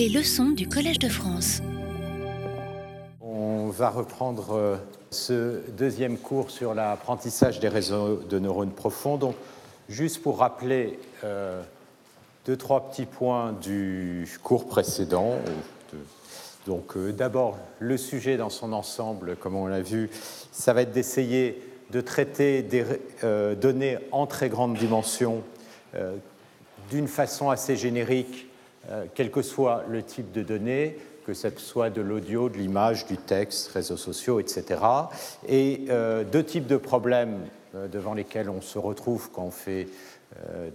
Les leçons du Collège de France. On va reprendre euh, ce deuxième cours sur l'apprentissage des réseaux de neurones profonds. Donc, juste pour rappeler euh, deux, trois petits points du cours précédent. Donc, euh, d'abord, le sujet dans son ensemble, comme on l'a vu, ça va être d'essayer de traiter des données en très grande dimension d'une façon assez générique, euh, quel que soit le type de données, que ce soit de l'audio, de l'image, du texte, réseaux sociaux, etc. Et euh, deux types de problèmes euh, devant lesquels on se retrouve quand on fait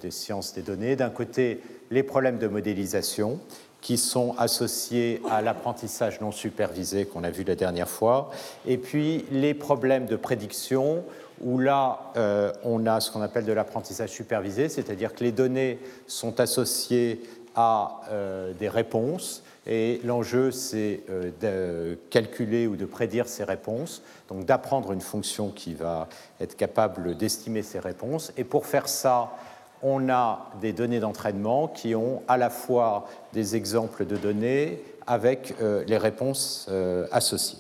des sciences des données. D'un côté, les problèmes de modélisation qui sont associés à l'apprentissage non supervisé qu'on a vu la dernière fois, et puis les problèmes de prédiction où là, on a ce qu'on appelle de l'apprentissage supervisé, c'est-à-dire que les données sont associées à euh, des réponses, et l'enjeu, c'est euh, de calculer ou de prédire ces réponses, donc d'apprendre une fonction qui va être capable d'estimer ces réponses. Et pour faire ça, on a des données d'entraînement qui ont à la fois des exemples de données avec les réponses associées.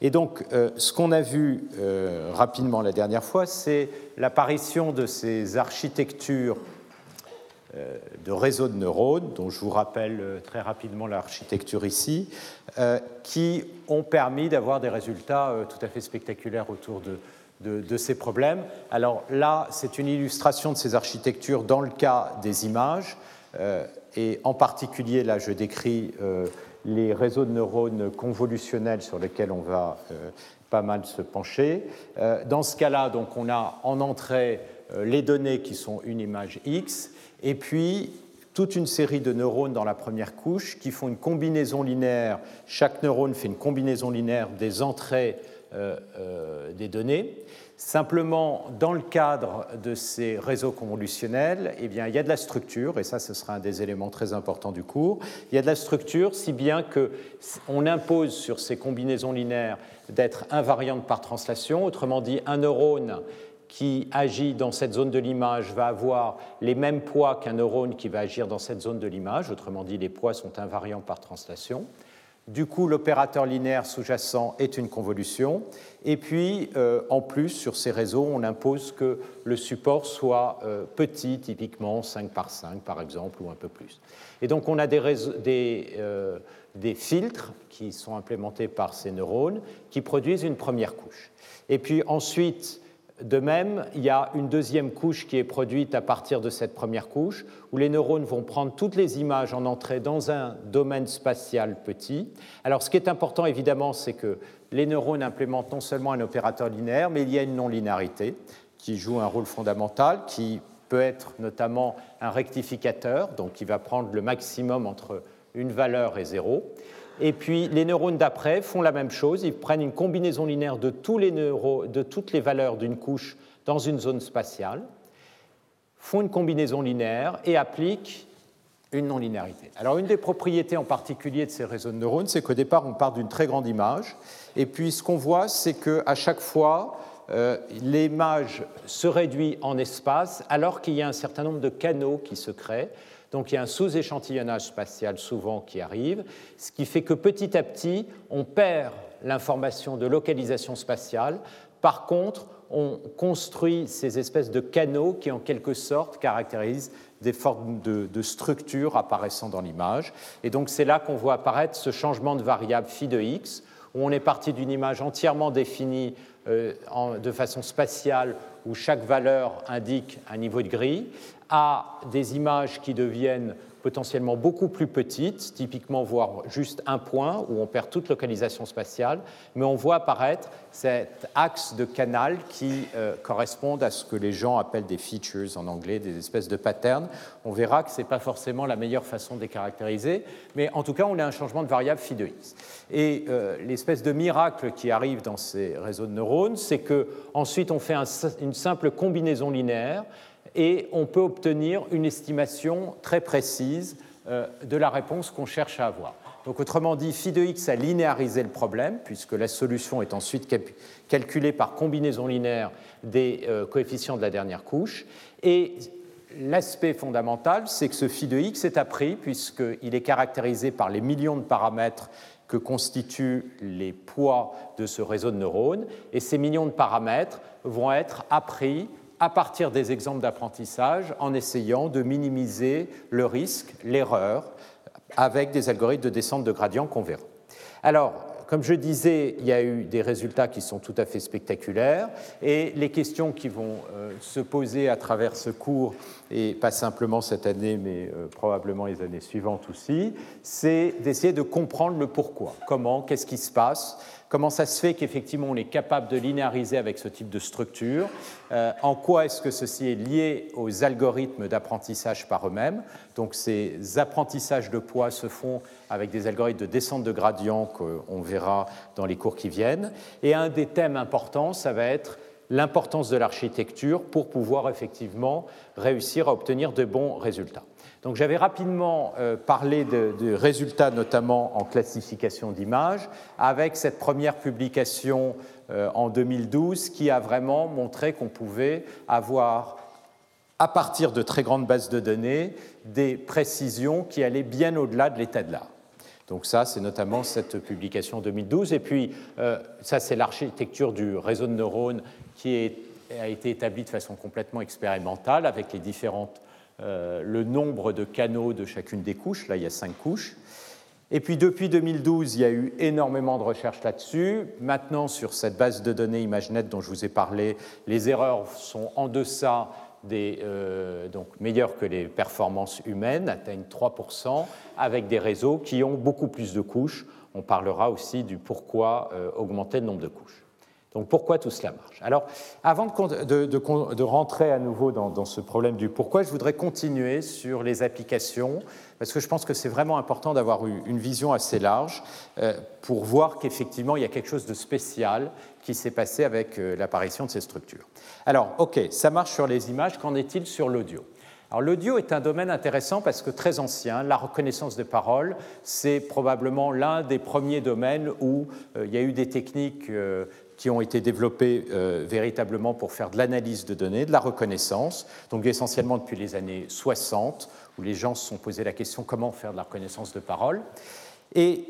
Et donc, euh, ce qu'on a vu euh, rapidement la dernière fois, c'est l'apparition de ces architectures euh, de réseaux de neurones, dont je vous rappelle très rapidement l'architecture ici, qui ont permis d'avoir des résultats tout à fait spectaculaires autour de, ces problèmes. Alors là, c'est une illustration de ces architectures dans le cas des images, et en particulier, là, je décris les réseaux de neurones convolutionnels sur lesquels on va euh, pas mal se pencher. Euh, dans ce cas-là, donc, on a en entrée euh, les données qui sont une image X, et puis toute une série de neurones dans la première couche qui font une combinaison linéaire. Chaque neurone fait une combinaison linéaire des entrées des données. Simplement, dans le cadre de ces réseaux convolutionnels, eh bien, il y a de la structure, et ça, ce sera un des éléments très importants du cours. Il y a de la structure, si bien qu'on impose sur ces combinaisons linéaires d'être invariantes par translation. Autrement dit, un neurone qui agit dans cette zone de l'image va avoir les mêmes poids qu'un neurone qui va agir dans cette zone de l'image. Autrement dit, les poids sont invariants par translation. Du coup, l'opérateur linéaire sous-jacent est une convolution. Et puis, euh, en plus, sur ces réseaux, on impose que le support soit euh, petit, typiquement 5 par 5, par exemple, ou un peu plus. Et donc, on a euh, des filtres qui sont implémentés par ces neurones qui produisent une première couche. Et puis ensuite, de même, il y a une deuxième couche qui est produite à partir de cette première couche, où les neurones vont prendre toutes les images en entrée dans un domaine spatial petit. Alors ce qui est important évidemment, c'est que les neurones implémentent non seulement un opérateur linéaire, mais il y a une non-linéarité qui joue un rôle fondamental, qui peut être notamment un rectificateur, donc qui va prendre le maximum entre une valeur et zéro. Et puis les neurones d'après font la même chose, ils prennent une combinaison linéaire de, tous les de toutes les valeurs d'une couche dans une zone spatiale, font une combinaison linéaire et appliquent une non-linéarité. Alors une des propriétés en particulier de ces réseaux de neurones, c'est qu'au départ on part d'une très grande image, et puis ce qu'on voit, c'est qu'à chaque fois, euh, l'image se réduit en espace alors qu'il y a un certain nombre de canaux qui se créent. Donc il y a un sous-échantillonnage spatial souvent qui arrive, ce qui fait que petit à petit, on perd l'information de localisation spatiale. Par contre, on construit ces espèces de canaux qui, en quelque sorte, caractérisent des formes de, structures apparaissant dans l'image. Et donc c'est là qu'on voit apparaître ce changement de variable phi de x, où on est parti d'une image entièrement définie euh, de façon spatiale, où chaque valeur indique un niveau de grille, à des images qui deviennent potentiellement beaucoup plus petites, typiquement voir juste un point où on perd toute localisation spatiale, mais on voit apparaître cet axe de canal qui euh, correspond à ce que les gens appellent des features en anglais, des espèces de patterns. On verra que ce n'est pas forcément la meilleure façon de les caractériser, mais en tout cas, on a un changement de variable phi de x. Et euh, l'espèce de miracle qui arrive dans ces réseaux de neurones, c'est qu'ensuite on fait une simple combinaison linéaire et on peut obtenir une estimation très précise euh, de la réponse qu'on cherche à avoir. Donc autrement dit, phi de x a linéarisé le problème, puisque la solution est ensuite calculée par combinaison linéaire des euh, coefficients de la dernière couche. Et l'aspect fondamental, c'est que ce phi de x est appris puisqu'il est caractérisé par les millions de paramètres que constituent les poids de ce réseau de neurones, et ces millions de paramètres vont être appris à partir des exemples d'apprentissage en essayant de minimiser le risque, l'erreur, avec des algorithmes de descente de gradient qu'on verra. Alors, comme je disais, il y a eu des résultats qui sont tout à fait spectaculaires et les questions qui vont euh, se poser à travers ce cours, et pas simplement cette année, mais euh, probablement les années suivantes aussi, c'est d'essayer de comprendre le pourquoi, comment, qu'est-ce qui se passe, comment ça se fait qu'effectivement on est capable de linéariser avec ce type de structure, euh, en quoi est-ce que ceci est lié aux algorithmes d'apprentissage par eux-mêmes? Donc ces apprentissages de poids se font avec des algorithmes de descente de gradient qu'on verra dans les cours qui viennent. Et un des thèmes importants, ça va être l'importance de l'architecture pour pouvoir effectivement réussir à obtenir de bons résultats. Donc j'avais rapidement euh, parlé de, résultats, notamment en classification d'images, avec cette première publication euh, en 2012 qui a vraiment montré qu'on pouvait avoir, à partir de très grandes bases de données, des précisions qui allaient bien au-delà de l'état de l'art. Donc ça, c'est notamment cette publication en 2012. Et puis, euh, ça, c'est l'architecture du réseau de neurones qui a été établie de façon complètement expérimentale avec les différentes euh, le nombre de canaux de chacune des couches. Là, il y a cinq couches. Et puis depuis 2012, il y a eu énormément de recherches là-dessus. Maintenant, sur cette base de données ImageNet dont je vous ai parlé, les erreurs sont en deçà des, euh, donc meilleures que les performances humaines, atteignent 3%, avec des réseaux qui ont beaucoup plus de couches. On parlera aussi du pourquoi euh, augmenter le nombre de couches. Donc pourquoi tout cela marche? Alors, avant de, rentrer à nouveau dans, ce problème du pourquoi, je voudrais continuer sur les applications, parce que je pense que c'est vraiment important d'avoir une vision assez large euh, pour voir qu'effectivement, il y a quelque chose de spécial qui s'est passé avec euh, l'apparition de ces structures. Alors, OK, ça marche sur les images, qu'en est-il sur l'audio? Alors l'audio est un domaine intéressant parce que très ancien, la reconnaissance de parole, c'est probablement l'un des premiers domaines où euh, il y a eu des techniques qui ont été développés euh, véritablement pour faire de l'analyse de données, de la reconnaissance, donc essentiellement depuis les années 60, où les gens se sont posé la question comment faire de la reconnaissance de parole. Et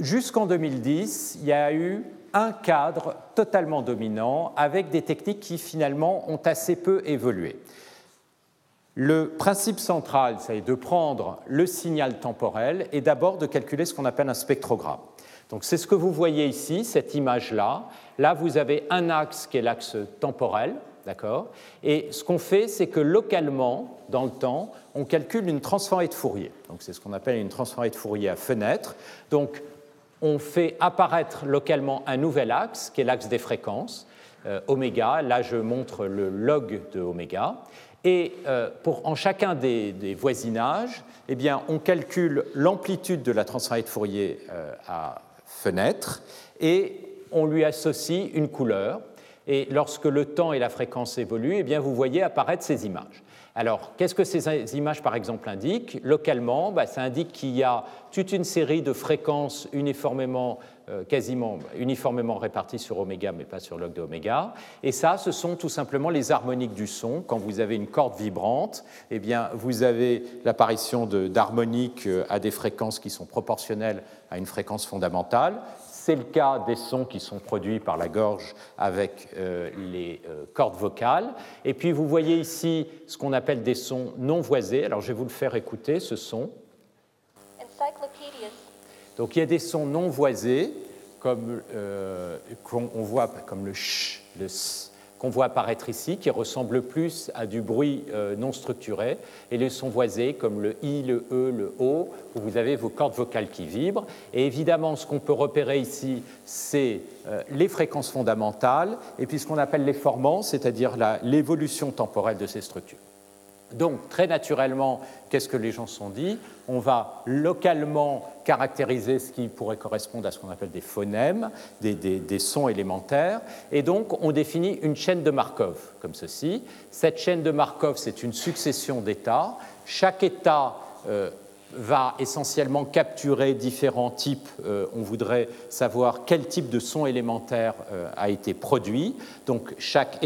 jusqu'en 2010, il y a eu un cadre totalement dominant avec des techniques qui finalement ont assez peu évolué. Le principe central, c'est de prendre le signal temporel et d'abord de calculer ce qu'on appelle un spectrogramme. Donc c'est ce que vous voyez ici, cette image-là. Là, vous avez un axe qui est l'axe temporel, d'accord? Et ce qu'on fait, c'est que localement, dans le temps, on calcule une transformée de Fourier. Donc c'est ce qu'on appelle une transformée de Fourier à fenêtre. Donc on fait apparaître localement un nouvel axe, qui est l'axe des fréquences, euh, oméga. Là, je montre le log de oméga. Et euh, en chacun des, voisinages, eh bien, on calcule l'amplitude de la transformée de Fourier euh, à fenêtre et on lui associe une couleur. Et lorsque le temps et la fréquence évoluent, eh bien, vous voyez apparaître ces images. Alors, qu'est-ce que ces images, par exemple, indiquent? Localement, bah, ça indique qu'il y a toute une série de fréquences uniformément, euh, quasiment uniformément réparties sur oméga, mais pas sur log de oméga. Et ça, ce sont tout simplement les harmoniques du son. Quand vous avez une corde vibrante, eh bien, vous avez l'apparition d'harmoniques euh, à des fréquences qui sont proportionnelles à une fréquence fondamentale. C'est le cas des sons qui sont produits par la gorge avec euh, les euh, cordes vocales. Et puis vous voyez ici ce qu'on appelle des sons non voisés. Alors je vais vous le faire écouter, ce son. Donc il y a des sons non voisés, comme euh, on voit comme le ch, le s, qu'on voit apparaître ici, qui ressemble plus à du bruit euh, non structuré, et les sons voisés comme le I, le E, le O, où vous avez vos cordes vocales qui vibrent. Et évidemment, ce qu'on peut repérer ici, c'est euh, les fréquences fondamentales, et puis ce qu'on appelle les formants, c'est-à-dire l'évolution temporelle de ces structures. Donc, très naturellement, qu'est-ce que les gens sont dit On va localement caractériser ce qui pourrait correspondre à ce qu'on appelle des phonèmes, des, sons élémentaires, et donc on définit une chaîne de Markov, comme ceci. Cette chaîne de Markov, c'est une succession d'états. Chaque état euh, va essentiellement capturer différents types. on voudrait savoir quel type de son élémentaire a été produit. Donc chaque,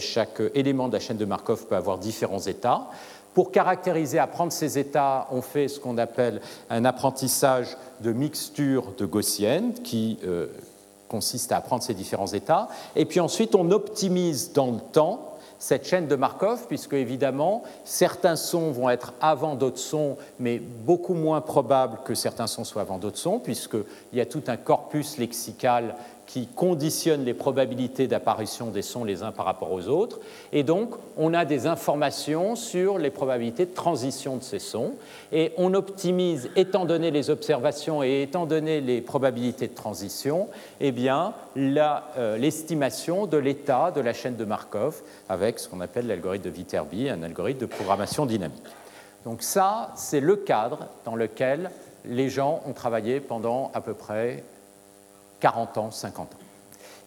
chaque élément de la chaîne de Markov peut avoir différents états. Pour caractériser, apprendre ces états, on fait ce qu'on appelle un apprentissage de mixture de gaussienne qui euh, consiste à apprendre ces différents états. Et puis ensuite, on optimise dans le temps cette chaîne de Markov, puisque évidemment, certains sons vont être avant d'autres sons, mais beaucoup moins probable que certains sons soient avant d'autres sons, puisqu'il y a tout un corpus lexical qui conditionne les probabilités d'apparition des sons les uns par rapport aux autres. Et donc, on a des informations sur les probabilités de transition de ces sons. Et on optimise, étant donné les observations et étant donné les probabilités de transition, eh bien, euh, l'estimation de l'état de la chaîne de Markov avec ce qu'on appelle l'algorithme de Viterbi, un algorithme de programmation dynamique. Donc ça, c'est le cadre dans lequel les gens ont travaillé pendant à peu près 40 ans, 50 ans.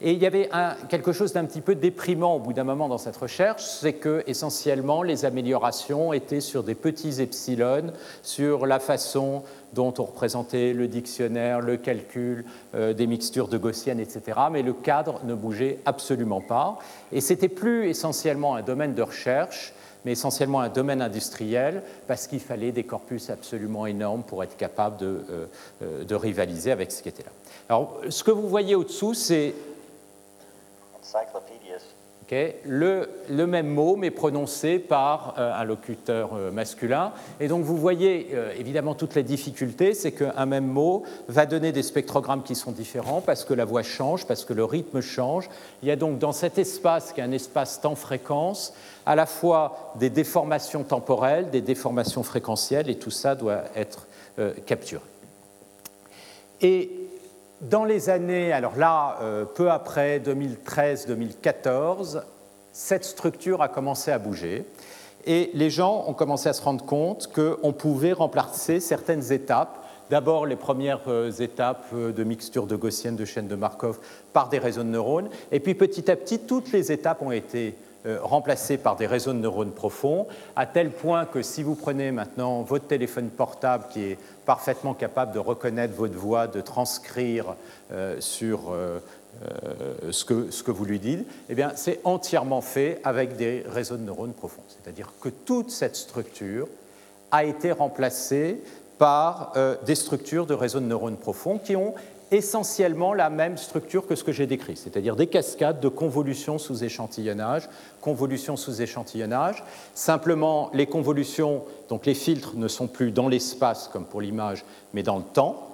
Et il y avait quelque chose d'un petit peu déprimant au bout d'un moment dans cette recherche, c'est que essentiellement les améliorations étaient sur des petits epsilon, sur la façon dont on représentait le dictionnaire, le calcul euh, des mixtures de gaussienne, etc. Mais le cadre ne bougeait absolument pas. Et c'était plus essentiellement un domaine de recherche, mais essentiellement un domaine industriel, parce qu'il fallait des corpus absolument énormes pour être capable de, euh, euh, de rivaliser avec ce qui était là. Alors, ce que vous voyez au-dessous, c'est le, même mot, mais prononcé par euh, un locuteur euh, masculin. Et donc, vous voyez euh, évidemment toutes les difficultés, c'est qu'un même mot va donner des spectrogrammes qui sont différents parce que la voix change, parce que le rythme change. Il y a donc dans cet espace, qui est un espace temps-fréquence, à la fois des déformations temporelles, des déformations fréquentielles, et tout ça doit être capturé. Et dans les années, alors là, euh, peu après 2013-2014, cette structure a commencé à bouger et les gens ont commencé à se rendre compte qu'on pouvait remplacer certaines étapes. D'abord, les premières euh, étapes euh, de mixture de gaussienne de chaîne de Markov par des réseaux de neurones. Et puis petit à petit, toutes les étapes ont été remplacés par des réseaux de neurones profonds, à tel point que si vous prenez maintenant votre téléphone portable qui est parfaitement capable de reconnaître votre voix, de transcrire euh, sur euh, ce, que, ce, que, vous lui dites, eh c'est entièrement fait avec des réseaux de neurones profonds. C'est-à-dire que toute cette structure a été remplacée par des structures de réseaux de neurones profonds qui ont essentiellement la même structure que ce que j'ai décrit, c'est-à-dire des cascades de convolutions sous échantillonnage, convolutions sous échantillonnage. Simplement, les convolutions, donc les filtres, ne sont plus dans l'espace comme pour l'image, mais dans le temps.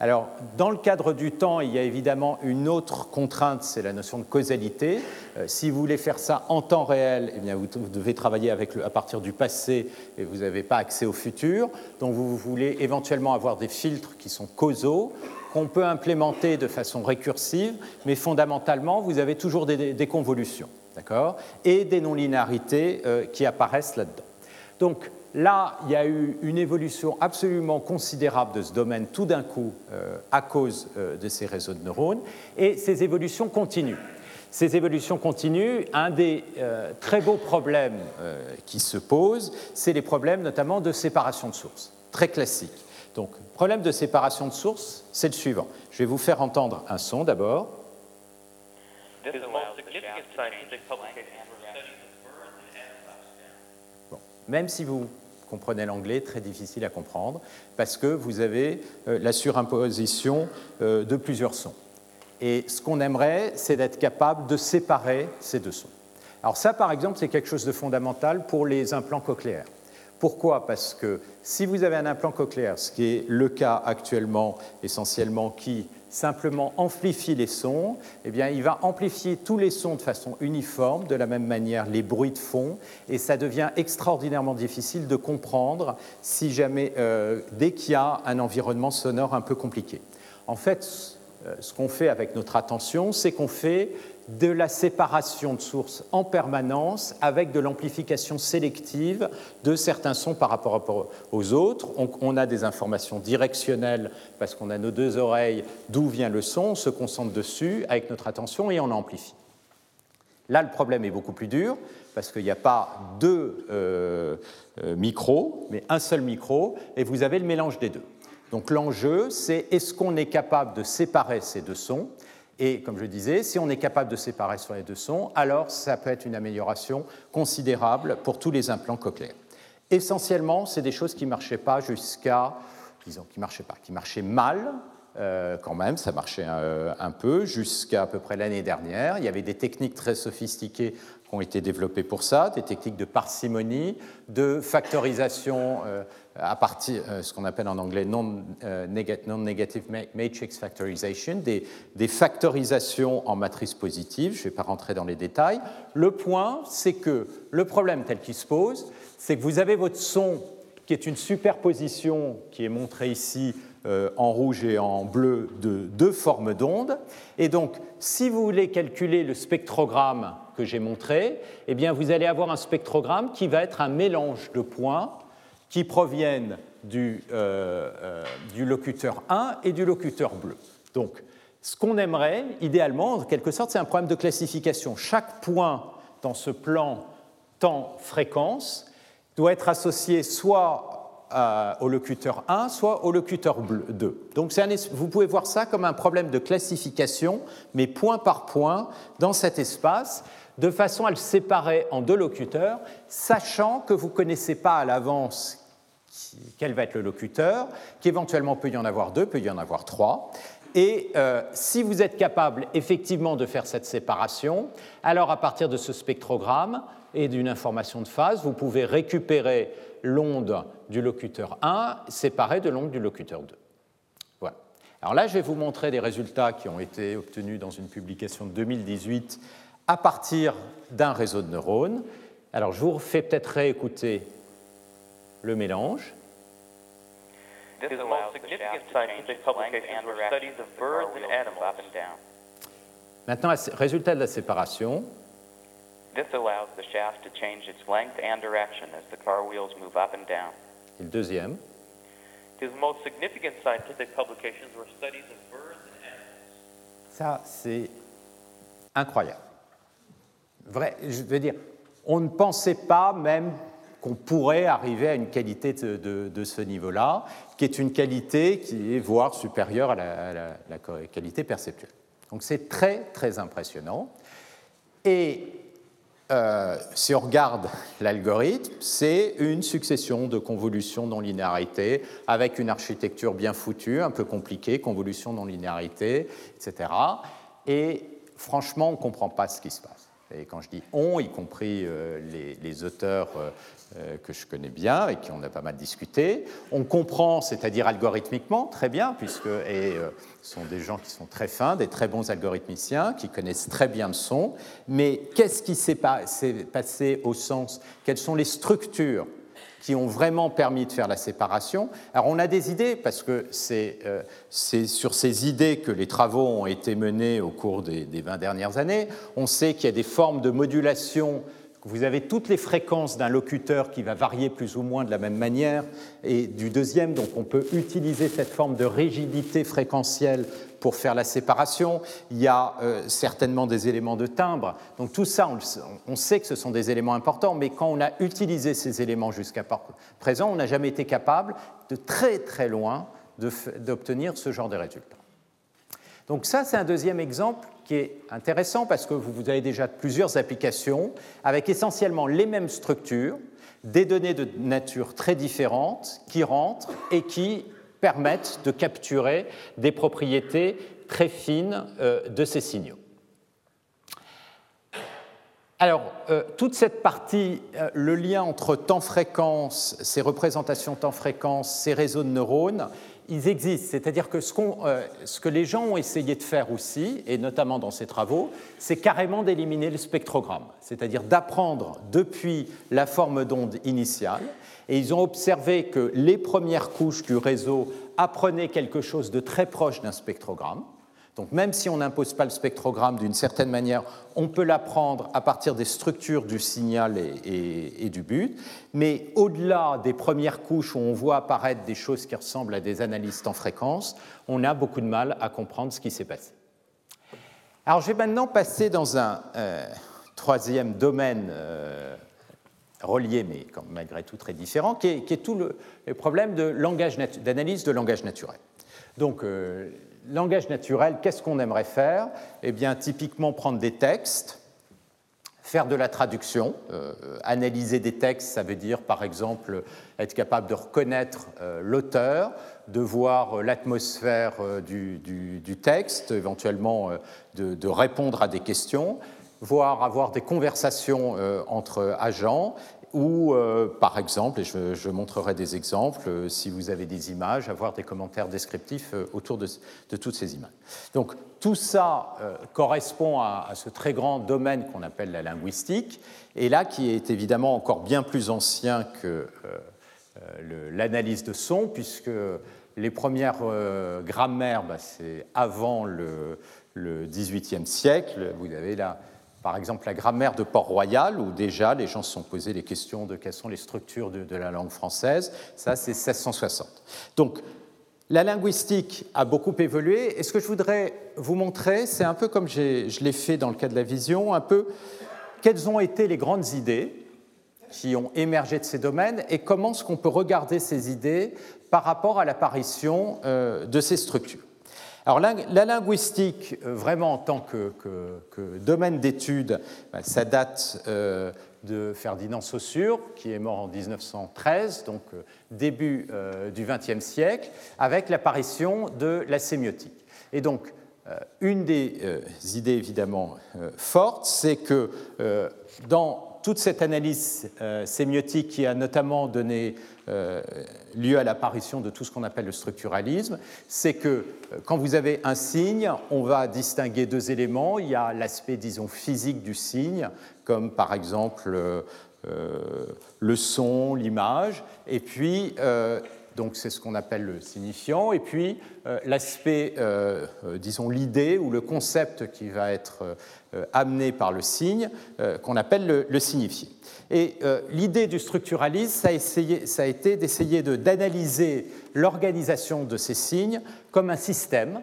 Alors, dans le cadre du temps, il y a évidemment une autre contrainte, c'est la notion de causalité. Euh, si vous voulez faire ça en temps réel, eh bien, vous, devez travailler avec à partir du passé et vous n'avez pas accès au futur. Donc, vous voulez éventuellement avoir des filtres qui sont causaux qu'on peut implémenter de façon récursive, mais fondamentalement, vous avez toujours des, convolutions, d'accord? Et des non-linéarités euh, qui apparaissent là-dedans. Donc là, il y a eu une évolution absolument considérable de ce domaine tout d'un coup euh, à cause euh, de ces réseaux de neurones, et ces évolutions continuent. Ces évolutions continuent. Un des très beaux problèmes qui se posent, c'est les problèmes notamment de séparation de sources, très classiques. Donc, problème de séparation de sources, c'est le suivant. Je vais vous faire entendre un son d'abord. Même si vous comprenez l'anglais, très difficile à comprendre, parce que vous avez euh, la surimposition euh, de plusieurs sons. Et ce qu'on aimerait, c'est d'être capable de séparer ces deux sons. Alors ça, par exemple, c'est quelque chose de fondamental pour les implants cochléaires. Pourquoi? Parce que si vous avez un implant cochléaire, ce qui est le cas actuellement essentiellement, qui simplement amplifie les sons, eh il va amplifier tous les sons de façon uniforme, de la même manière les bruits de fond, et ça devient extraordinairement difficile de comprendre si jamais, euh, dès qu'il y a un environnement sonore un peu compliqué. En fait, euh, ce qu'on fait avec notre attention, c'est qu'on fait de la séparation de sources en permanence avec de l'amplification sélective de certains sons par rapport aux autres. On, a des informations directionnelles parce qu'on a nos deux oreilles d'où vient le son, on se concentre dessus avec notre attention et on amplifie. Là, le problème est beaucoup plus dur parce qu'il n'y a pas deux euh, euh, micros, mais un seul micro, et vous avez le mélange des deux. Donc l'enjeu, c'est est-ce qu'on est capable de séparer ces deux sons Et comme je disais, si on est capable de séparer sur les deux sons, alors ça peut être une amélioration considérable pour tous les implants cochléaires. Essentiellement, c'est des choses qui ne marchaient pas jusqu'à, disons, qui marchaient pas, qui marchaient mal, euh, quand même, ça marchait un peu jusqu'à à peu près l'année dernière. Il y avait des techniques très sophistiquées ont été développés pour ça, des techniques de parcimonie, de factorisation euh, à partir, euh, ce qu'on appelle en anglais non-negative euh, matrix factorization, des, factorisations en matrice positive. Je ne vais pas rentrer dans les détails. Le point, c'est que le problème tel qu'il se pose, c'est que vous avez votre son qui est une superposition qui est montrée ici en rouge et en bleu de deux formes d'ondes. Et donc, si vous voulez calculer le spectrogramme que j'ai montré, eh bien, vous allez avoir un spectrogramme qui va être un mélange de points qui proviennent du, euh, euh, du locuteur 1 et du locuteur bleu. Donc, ce qu'on aimerait, idéalement, en quelque sorte, c'est un problème de classification. Chaque point dans ce plan temps-fréquence doit être associé soit au locuteur 1, soit au locuteur 2. Donc vous pouvez voir ça comme un problème de classification, mais point par point dans cet espace de façon à le séparer en deux locuteurs, sachant que vous ne connaissez pas à l'avance quel va être le locuteur, qu'éventuellement peut y en avoir deux, peut y en avoir trois. Et euh, si vous êtes capable effectivement de faire cette séparation, alors à partir de ce spectrogramme et d'une information de phase, vous pouvez récupérer l'onde du locuteur 1 séparée de l'onde du locuteur 2. Voilà. Alors là, je vais vous montrer des résultats qui ont été obtenus dans une publication de 2018 à partir d'un réseau de neurones. Alors je vous fais peut-être réécouter le mélange. Maintenant, résultat de la séparation. This allows the shaft to change its length and direction as the car wheels move up and down. Et le deuxième. Ça, c'est incroyable. Vrai, je veux dire, on ne pensait pas même qu'on pourrait arriver à une qualité de, ce niveau-là, qui est une qualité qui est voire supérieure à la, qualité perceptuelle. Donc c'est très très impressionnant. Et euh, si on regarde l'algorithme, c'est une succession de convolutions non-linéarité avec une architecture bien foutue, un peu compliquée, convolution non-linéarité, etc. Et franchement, on ne comprend pas ce qui se passe. Et quand je dis on, y compris euh, les, auteurs euh, euh, que je connais bien et qui on a pas mal discuté, on comprend, c'est-à-dire algorithmiquement, très bien, puisque ce sont des gens qui sont très fins, des très bons algorithmiciens, qui connaissent très bien le son, mais qu'est-ce qui s'est passé au sens, quelles sont les structures qui ont vraiment permis de faire la séparation. Alors on a des idées, parce que c'est euh, sur ces idées que les travaux ont été menés au cours des, des 20 dernières années. On sait qu'il y a des formes de modulation vous avez toutes les fréquences d'un locuteur qui va varier plus ou moins de la même manière, et du deuxième, donc on peut utiliser cette forme de rigidité fréquentielle pour faire la séparation. Il y a euh, certainement des éléments de timbre. Donc tout ça, on, sait que ce sont des éléments importants, mais quand on a utilisé ces éléments jusqu'à présent, on n'a jamais été capable de très très loin d'obtenir ce genre de résultats. Donc ça, c'est un deuxième exemple qui est intéressant parce que vous avez déjà plusieurs applications avec essentiellement les mêmes structures, des données de nature très différentes qui rentrent et qui permettent de capturer des propriétés très fines euh, de ces signaux. Alors, euh, toute cette partie, euh, le lien entre temps-fréquence, ces représentations temps-fréquence, ces réseaux de neurones, ils existent. C'est-à-dire que ce, que les gens ont essayé de faire aussi, et notamment dans ces travaux, c'est carrément d'éliminer le spectrogramme, c'est-à-dire d'apprendre depuis la forme d'onde initiale. Et ils ont observé que les premières couches du réseau apprenaient quelque chose de très proche d'un spectrogramme. Donc même si on n'impose pas le spectrogramme d'une certaine manière, on peut l'apprendre à partir des structures du signal et, du but. Mais au-delà des premières couches où on voit apparaître des choses qui ressemblent à des analystes en fréquence, on a beaucoup de mal à comprendre ce qui s'est passé. Alors je vais maintenant passer dans un euh, troisième domaine relié, mais malgré tout très différent, qui est, tout le, problème d'analyse de, langage naturel. Donc, langage naturel, qu'est-ce qu'on aimerait faire? Eh bien, typiquement prendre des textes, faire de la traduction. Euh, analyser des textes, ça veut dire par exemple être capable de reconnaître euh, l'auteur, de voir euh, l'atmosphère du, texte, éventuellement de, répondre à des questions, voire avoir des conversations entre agents ou euh, par exemple, et je, montrerai des exemples, euh, si vous avez des images, avoir des commentaires descriptifs euh, autour de, toutes ces images. Donc tout ça correspond à, ce très grand domaine qu'on appelle la linguistique, et là qui est évidemment encore bien plus ancien que l'analyse de son, puisque les premières grammaires, bah, c'est avant le XVIIIe siècle. Vous avez là par exemple la grammaire de Port-Royal, où déjà les gens se sont posés les questions de quelles sont les structures de, la langue française. Ça, c'est 1660. Donc, la linguistique a beaucoup évolué, et ce que je voudrais vous montrer, c'est un peu comme je l'ai fait dans le cas de la vision, un peu quelles ont été les grandes idées qui ont émergé de ces domaines et comment est-ce qu'on peut regarder ces idées par rapport à l'apparition euh, de ces structures. Alors la, linguistique, euh, vraiment en tant que, domaine d'étude, ben, ça date euh, de Ferdinand Saussure, qui est mort en 1913, donc euh, début du XXe siècle, avec l'apparition de la sémiotique. Et donc, une des idées évidemment fortes, c'est que dans toute cette analyse sémiotique qui a notamment donné euh, lieu à l'apparition de tout ce qu'on appelle le structuralisme, c'est que euh, quand vous avez un signe, on va distinguer deux éléments. Il y a l'aspect, disons, physique du signe, comme par exemple euh, le son, l'image, et puis donc c'est ce qu'on appelle le signifiant, et puis l'aspect, disons l'idée ou le concept qui va être amené par le signe, qu'on appelle le signifié. Et euh, l'idée du structuralisme, ça a, été d'essayer d'analyser l'organisation de ces signes comme un système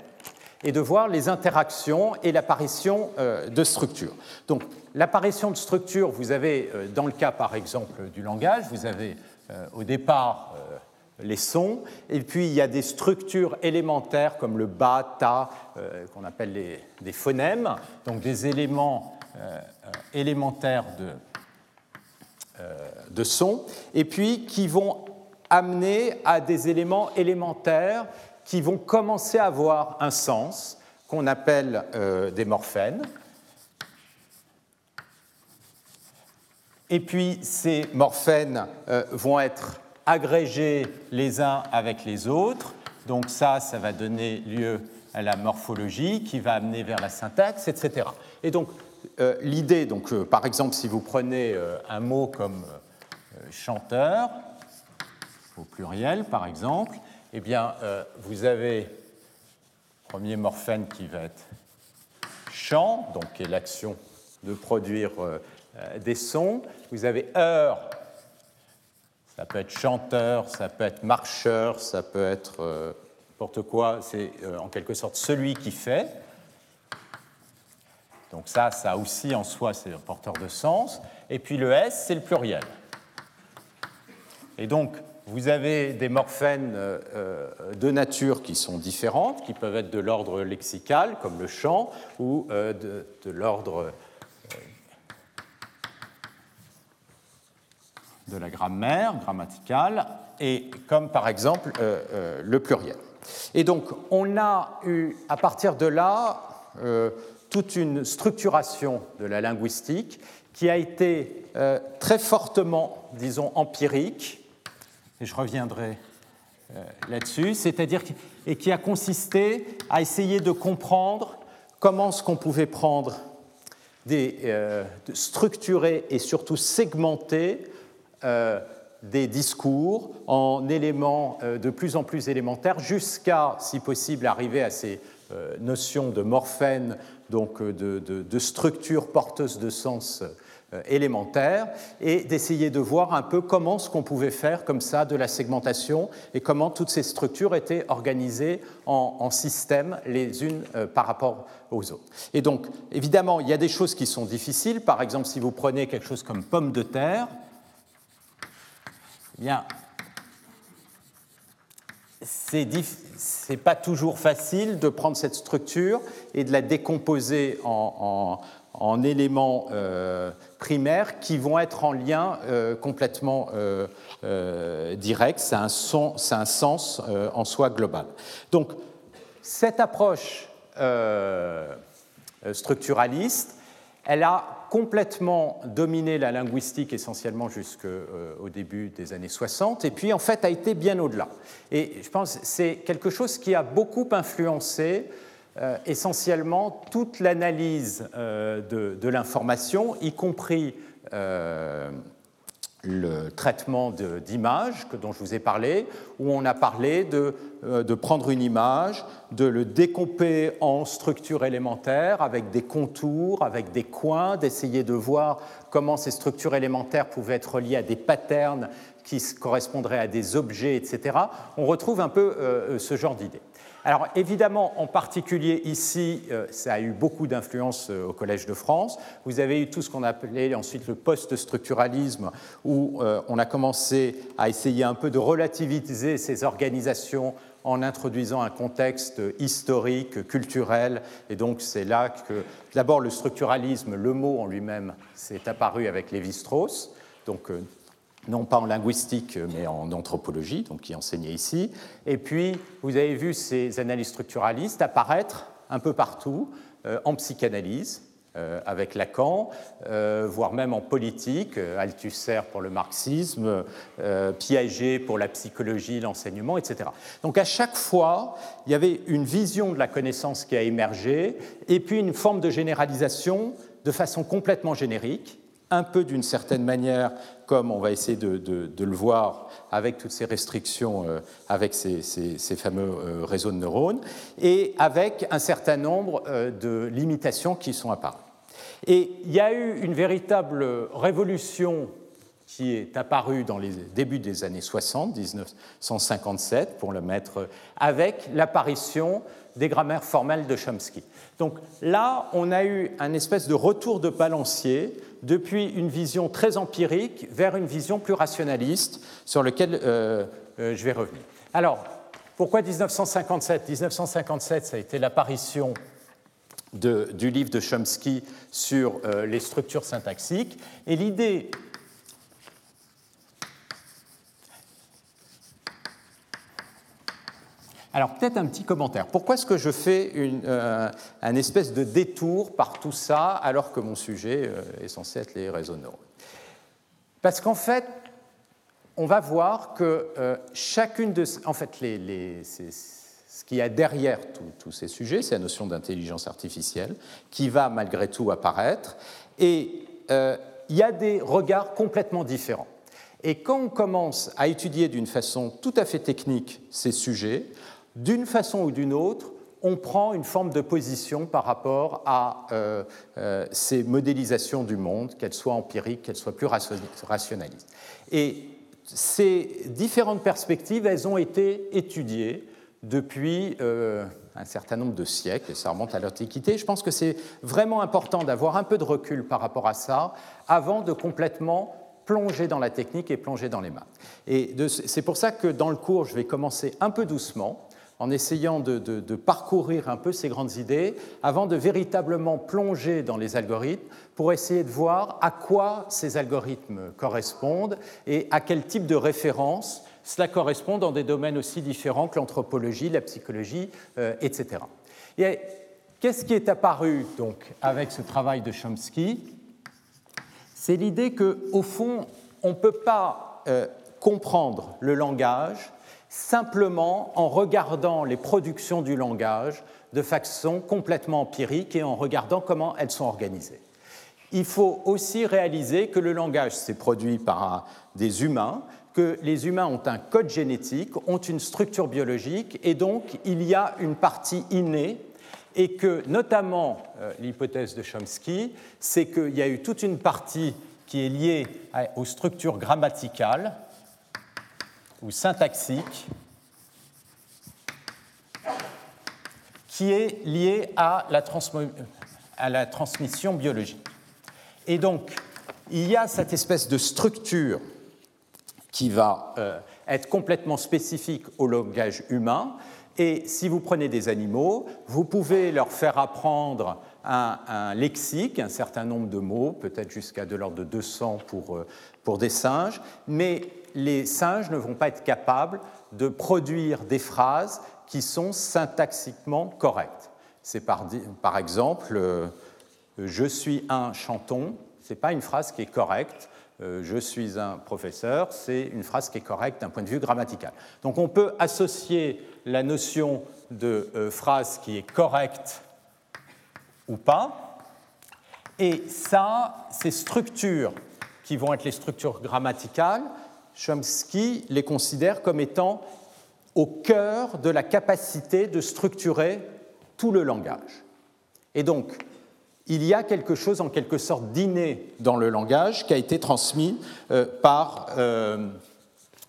et de voir les interactions et l'apparition euh, de structures. Donc, l'apparition de structures, vous avez, euh, dans le cas par exemple du langage, vous avez au départ les sons, et puis il y a des structures élémentaires comme le ba, ta, qu'on appelle les, des phonèmes, donc des éléments élémentaires de de son, et puis qui vont amener à des éléments élémentaires qui vont commencer à avoir un sens, qu'on appelle euh, des morphènes. Et puis ces morphènes euh, vont être agrégés les uns avec les autres. Donc ça, ça va donner lieu à la morphologie qui va amener vers la syntaxe, etc. Et donc euh, l'idée, donc, euh, par exemple, si vous prenez euh, un mot comme chanteur, au pluriel par exemple, eh bien, vous avez premier morphène qui va être chant, donc qui est l'action de produire des sons. Vous avez heure, ça peut être chanteur, ça peut être marcheur, ça peut être n'importe quoi, c'est en quelque sorte celui qui fait. Donc ça, ça aussi en soi, c'est un porteur de sens. Et puis le S, c'est le pluriel. Et donc, vous avez des morphènes euh, euh, de nature qui sont différentes, qui peuvent être de l'ordre lexical, comme le chant, ou euh, de, l'ordre de la grammaire, grammaticale, et comme par exemple le pluriel. Et donc, on a eu, à partir de là, toute une structuration de la linguistique qui a été euh, très fortement, disons, empirique, et je reviendrai euh, là-dessus, c'est-à-dire et qui a consisté à essayer de comprendre comment ce qu'on pouvait prendre des euh, structurer et surtout segmenter des discours en éléments de plus en plus élémentaires jusqu'à, si possible, arriver à ces notions de morphènes donc euh, de, structures porteuses de sens euh, élémentaire et d'essayer de voir un peu comment ce qu'on pouvait faire comme ça de la segmentation et comment toutes ces structures étaient organisées en, systèmes les unes euh, par rapport aux autres. Et donc, évidemment, il y a des choses qui sont difficiles. Par exemple, si vous prenez quelque chose comme pomme de terre, eh bien, c'est n'est pas toujours facile de prendre cette structure et de la décomposer en, en éléments euh, primaires qui vont être en lien euh, complètement euh, direct. C'est un, sens en soi global. Donc, cette approche structuraliste, elle a complètement dominé la linguistique essentiellement jusqu'au début des années 60, et puis en fait a été bien au-delà. Et je pense que c'est quelque chose qui a beaucoup influencé euh, essentiellement toute l'analyse euh, de, l'information, y compris euh, le traitement d'images dont je vous ai parlé, où on a parlé de, de, prendre une image, de le découper en structures élémentaires avec des contours, avec des coins, d'essayer de voir comment ces structures élémentaires pouvaient être liées à des patterns qui correspondraient à des objets, etc. On retrouve un peu ce genre d'idées. Alors évidemment, en particulier ici, euh, ça a eu beaucoup d'influence euh, au Collège de France. Vous avez eu tout ce qu'on appelait ensuite le post-structuralisme, où euh, on a commencé à essayer un peu de relativiser ces organisations en introduisant un contexte historique, culturel. Et donc c'est là que d'abord le structuralisme, le mot en lui-même, s'est apparu avec Lévi-Strauss. Donc non pas en linguistique, mais en anthropologie, donc qui enseignait ici. Et puis, vous avez vu ces analyses structuralistes apparaître un peu partout, euh, en psychanalyse, euh, avec Lacan, euh, voire même en politique, Althusser pour le marxisme, Piaget pour la psychologie, l'enseignement, etc. Donc à chaque fois, il y avait une vision de la connaissance qui a émergé, et puis une forme de généralisation de façon complètement générique, un peu d'une certaine manière, comme on va essayer de, le voir avec toutes ces restrictions, euh, avec ces, fameux euh, réseaux de neurones, et avec un certain nombre euh, de limitations qui sont apparues. Et il y a eu une véritable révolution qui est apparue dans les débuts des années 60, 1957 pour le mettre, avec l'apparition des grammaires formelles de Chomsky. Donc là, on a eu un espèce de retour de balancier depuis une vision très empirique vers une vision plus rationaliste sur laquelle euh, euh, je vais revenir. Alors, pourquoi 1957 1957, ça a été l'apparition du livre de Chomsky sur euh, les structures syntaxiques. Et l'idée Alors peut-être un petit commentaire. Pourquoi est-ce que je fais une, euh, un espèce de détour par tout ça alors que mon sujet euh, est censé être les réseaux neuronaux Parce qu'en fait, on va voir que euh, chacune de... En fait, les, ce qu'il y a derrière tous ces sujets, c'est la notion d'intelligence artificielle qui va malgré tout apparaître. Et il y a des regards complètement différents. Et quand on commence à étudier d'une façon tout à fait technique ces sujets, d'une façon ou d'une autre, on prend une forme de position par rapport à euh, euh, ces modélisations du monde, qu'elles soient empiriques, qu'elles soient plus rationalistes. Et ces différentes perspectives, elles ont été étudiées depuis euh, un certain nombre de siècles, et ça remonte à l'Antiquité. Je pense que c'est vraiment important d'avoir un peu de recul par rapport à ça avant de complètement plonger dans la technique et plonger dans les maths. Et c'est pour ça que dans le cours, je vais commencer un peu doucement en essayant de, parcourir un peu ces grandes idées avant de véritablement plonger dans les algorithmes pour essayer de voir à quoi ces algorithmes correspondent et à quel type de référence cela correspond dans des domaines aussi différents que l'anthropologie, la psychologie, euh, etc. Et qu'est-ce qui est apparu donc avec ce travail de Chomsky? C'est l'idée qu'au fond, on ne peut pas euh, comprendre le langage simplement en regardant les productions du langage de façon complètement empirique et en regardant comment elles sont organisées. Il faut aussi réaliser que le langage s'est produit par des humains, que les humains ont un code génétique, ont une structure biologique, et donc il y a une partie innée et que notamment l'hypothèse de Chomsky, c'est qu'il y a eu toute une partie qui est liée aux structures grammaticales ou syntaxiques qui est liée à la, transmission biologique. Et donc, il y a cette espèce de structure qui va euh, être complètement spécifique au langage humain. Et si vous prenez des animaux, vous pouvez leur faire apprendre un, lexique, un certain nombre de mots, peut-être jusqu'à de l'ordre de 200 pour, euh, pour des singes, mais les singes ne vont pas être capables de produire des phrases qui sont syntaxiquement correctes. C'est par, exemple, euh, je suis un chanton, ce n'est pas une phrase qui est correcte. Euh, je suis un professeur, c'est une phrase qui est correcte d'un point de vue grammatical. Donc on peut associer la notion de euh, phrase qui est correcte ou pas, et ça, ces structures qui vont être les structures grammaticales, Chomsky les considère comme étant au cœur de la capacité de structurer tout le langage. Et donc, il y a quelque chose en quelque sorte d'inné dans le langage qui a été transmis euh, par, euh,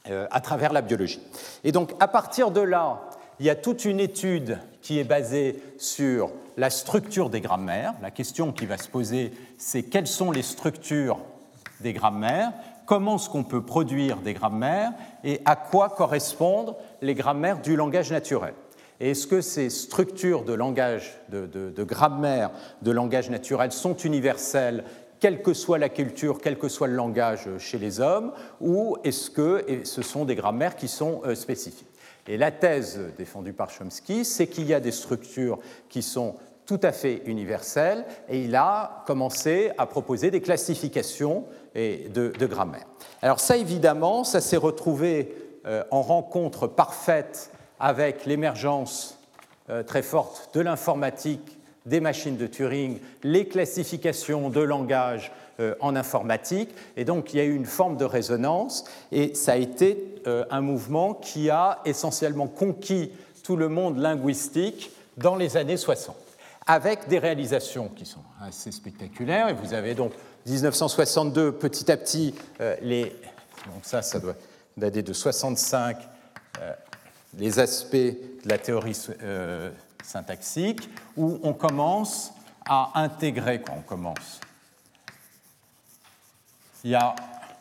euh, à travers la biologie. Et donc à partir de là, il y a toute une étude qui est basée sur la structure des grammaires. La question qui va se poser, c'est quelles sont les structures des grammaires, comment est-ce qu'on peut produire des grammaires et à quoi correspondent les grammaires du langage naturel. Est-ce que ces structures de langage, de, grammaire, de langage naturel sont universelles quelle que soit la culture, quel que soit le langage chez les hommes, ou est-ce que ce sont des grammaires qui sont euh, spécifiques? Et la thèse défendue par Chomsky, c'est qu'il y a des structures qui sont tout à fait universelles, et il a commencé à proposer des classifications de, de grammaire. Alors ça, évidemment, ça s'est retrouvé euh, en rencontre parfaite avec l'émergence euh, très forte de l'informatique, des machines de Turing, les classifications de langage euh, en informatique. Et donc il y a eu une forme de résonance et ça a été un mouvement qui a essentiellement conquis tout le monde linguistique dans les années 60, avec des réalisations qui sont assez spectaculaires. Et vous avez donc 1962, petit à petit, les... Donc ça, ça doit dater de 65 les aspects de la théorie euh, syntaxique, où on commence à intégrer, quand on commence, il y a,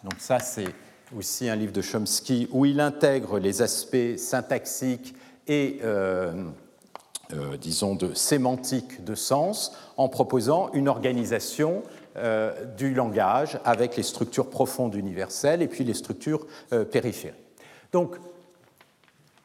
donc ça c'est aussi un livre de Chomsky, où il intègre les aspects syntaxiques et, euh, euh, disons, de sémantique de sens, en proposant une organisation du langage avec les structures profondes universelles et puis les structures périphériques. Donc,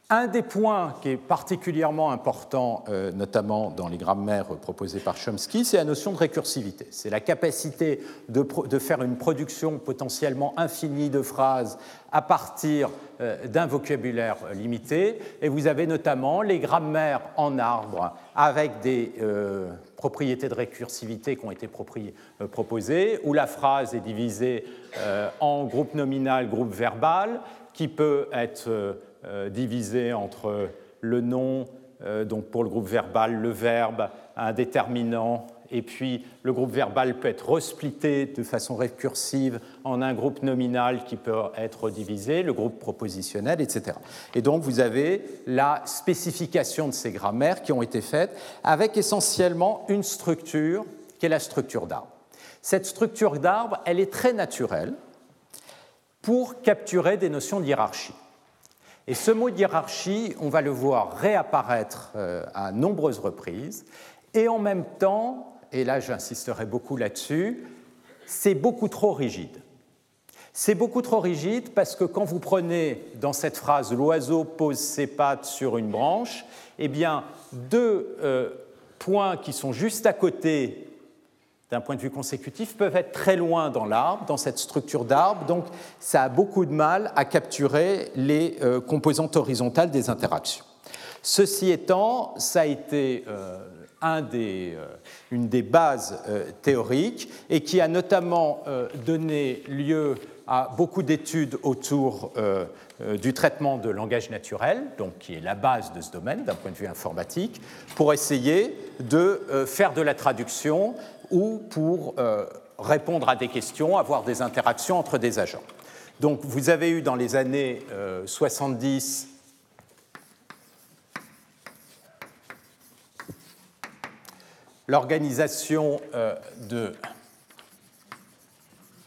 un des points qui est particulièrement important, euh, notamment dans les grammaires proposées par Chomsky, c'est la notion de récursivité. C'est la capacité de, faire une production potentiellement infinie de phrases à partir euh, d'un vocabulaire limité. Et vous avez notamment les grammaires en arbre avec des euh, propriétés de récursivité qui ont été proposées, où la phrase est divisée en groupe nominal, groupe verbal, qui peut être euh, divisé entre le nom, euh, donc pour le groupe verbal, le verbe, un déterminant, et puis le groupe verbal peut être resplitté de façon récursive en un groupe nominal qui peut être divisé, le groupe propositionnel, etc. Et donc vous avez la spécification de ces grammaires qui ont été faites avec essentiellement une structure qui est la structure d'arbre. Cette structure d'arbre, elle est très naturelle pour capturer des notions de hiérarchie. Et ce mot hiérarchie, on va le voir réapparaître euh, à nombreuses reprises, et en même temps, et là j'insisterai beaucoup là-dessus, c'est beaucoup trop rigide. C'est beaucoup trop rigide parce que quand vous prenez dans cette phrase l'oiseau pose ses pattes sur une branche, eh bien deux euh, points qui sont juste à côté d'un point de vue consécutif, peuvent être très loin dans l'arbre, dans cette structure d'arbre, donc ça a beaucoup de mal à capturer les euh, composantes horizontales des interactions. Ceci étant, ça a été euh, euh, une des bases théoriques et qui a notamment donné lieu à beaucoup d'études autour du traitement de langage naturel, donc qui est la base de ce domaine d'un point de vue informatique, pour essayer de faire de la traduction ou pour répondre à des questions, avoir des interactions entre des agents. Donc vous avez eu dans les années 70 l'organisation de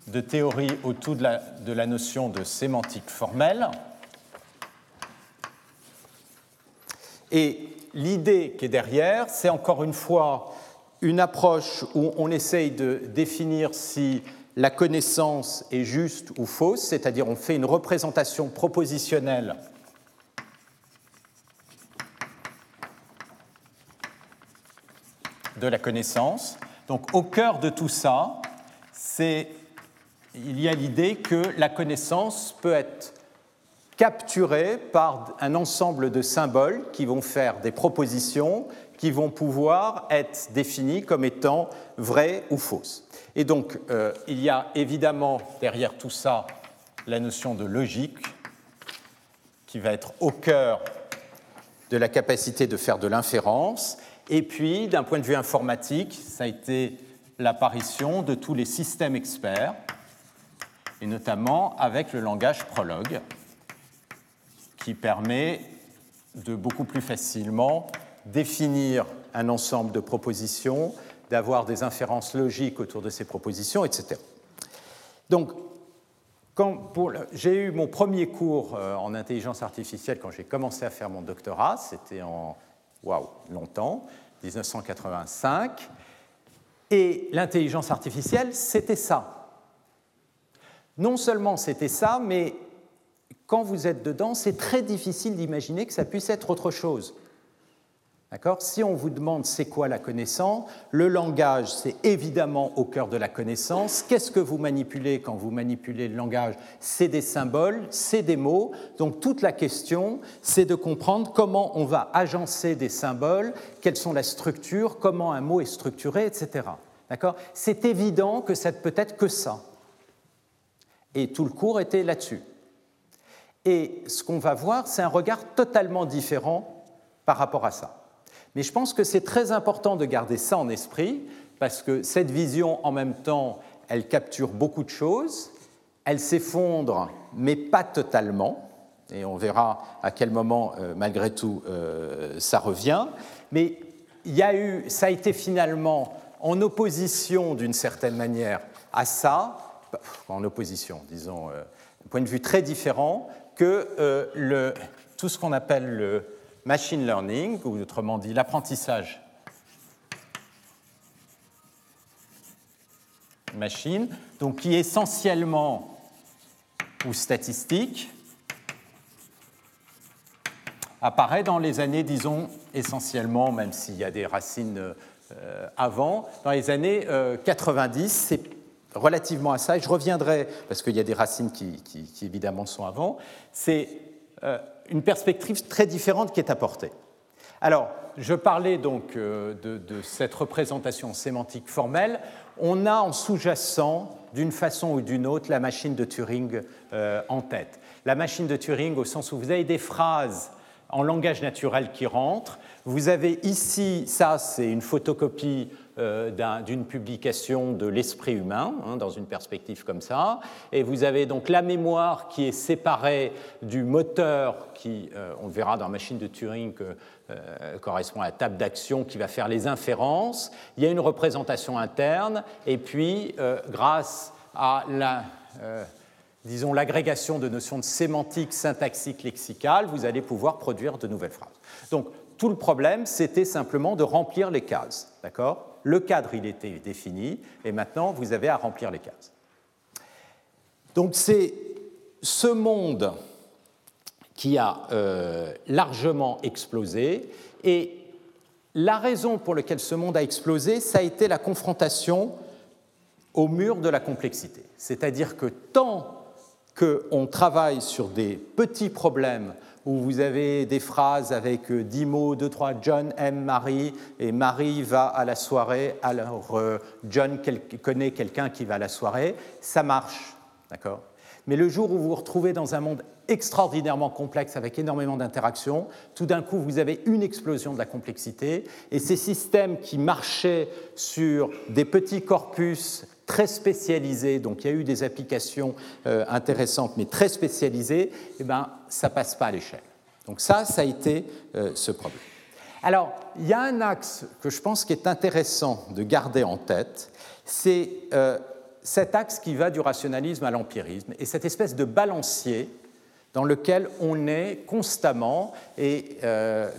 de théorie autour de la, de la notion de sémantique formelle. Et l'idée qui est derrière, c'est encore une fois une approche où on essaye de définir si la connaissance est juste ou fausse, c'est-à-dire on fait une représentation propositionnelle de la connaissance. Donc au cœur de tout ça, c'est il y a l'idée que la connaissance peut être capturée par un ensemble de symboles qui vont faire des propositions qui vont pouvoir être définies comme étant vraies ou fausses. Et donc, euh, il y a évidemment derrière tout ça la notion de logique qui va être au cœur de la capacité de faire de l'inférence. Et puis, d'un point de vue informatique, ça a été l'apparition de tous les systèmes experts et notamment avec le langage Prologue, qui permet de beaucoup plus facilement définir un ensemble de propositions, d'avoir des inférences logiques autour de ces propositions, etc. Donc, j'ai eu mon premier cours euh, en intelligence artificielle quand j'ai commencé à faire mon doctorat, c'était en waouh, longtemps, 1985. Et l'intelligence artificielle, c'était ça non seulement c'était ça, mais quand vous êtes dedans, c'est très difficile d'imaginer que ça puisse être autre chose. D'accord? Si on vous demande c'est quoi la connaissance, le langage, c'est évidemment au cœur de la connaissance. Qu'est-ce que vous manipulez? Quand vous manipulez le langage C'est des symboles, c'est des mots. Donc toute la question, c'est de comprendre comment on va agencer des symboles, quelles sont la structure, comment un mot est structuré, etc. D'accord? C'est évident que ça ne peut être que ça. Et tout le cours était là-dessus. Et ce qu'on va voir, c'est un regard totalement différent par rapport à ça. Mais je pense que c'est très important de garder ça en esprit, parce que cette vision, en même temps, elle capture beaucoup de choses, elle s'effondre, mais pas totalement, et on verra à quel moment, euh, malgré tout, euh, ça revient. Mais il y a eu, ça a été finalement en opposition, d'une certaine manière, à ça, en opposition, disons, euh, un point de vue très différent que euh, le, tout ce qu'on appelle le machine learning, ou autrement dit l'apprentissage machine, donc qui est essentiellement ou statistique, apparaît dans les années, disons, essentiellement, même s'il y a des racines euh, avant, dans les années 90, c'est relativement à ça, et je reviendrai, parce qu'il y a des racines qui, évidemment sont avant, c'est euh, une perspective très différente qui est apportée. Alors, je parlais donc euh, de, cette représentation sémantique formelle. On a en sous-jacent, d'une façon ou d'une autre, la machine de Turing euh, en tête. La machine de Turing au sens où vous avez des phrases en langage naturel qui rentrent. Vous avez ici, ça c'est une photocopie euh, d'une publication de l'esprit humain, hein, dans une perspective comme ça. Et vous avez donc la mémoire qui est séparée du moteur qui, euh, on verra dans la machine de Turing, euh, correspond à la table d'action qui va faire les inférences. Il y a une représentation interne. Et puis, grâce à la disons, l'agrégation de notions de sémantique, syntaxique, lexicale, vous allez pouvoir produire de nouvelles phrases. Donc, tout le problème, c'était simplement de remplir les cases. D'accord? Le cadre, il était défini, et maintenant, vous avez à remplir les cases. Donc c'est ce monde qui a euh, largement explosé, et la raison pour laquelle ce monde a explosé, ça a été la confrontation au mur de la complexité. C'est-à-dire que tant qu'on travaille sur des petits problèmes où vous avez des phrases avec euh, dix mots, deux, trois, John aime Marie, et Marie va à la soirée, alors euh, John connaît quelqu'un qui va à la soirée, ça marche, d'accord? Mais le jour où vous vous retrouvez dans un monde extraordinairement complexe avec énormément d'interactions, tout d'un coup vous avez une explosion de la complexité et ces systèmes qui marchaient sur des petits corpus très spécialisés, donc il y a eu des applications euh, intéressantes mais très spécialisées, eh ben, ça passe pas à l'échelle. Donc ça, ça a été euh, ce problème. Alors, il y a un axe que je pense qui est intéressant de garder en tête, c'est euh, cet axe qui va du rationalisme à l'empirisme et cette espèce de balancier dans lequel on est constamment et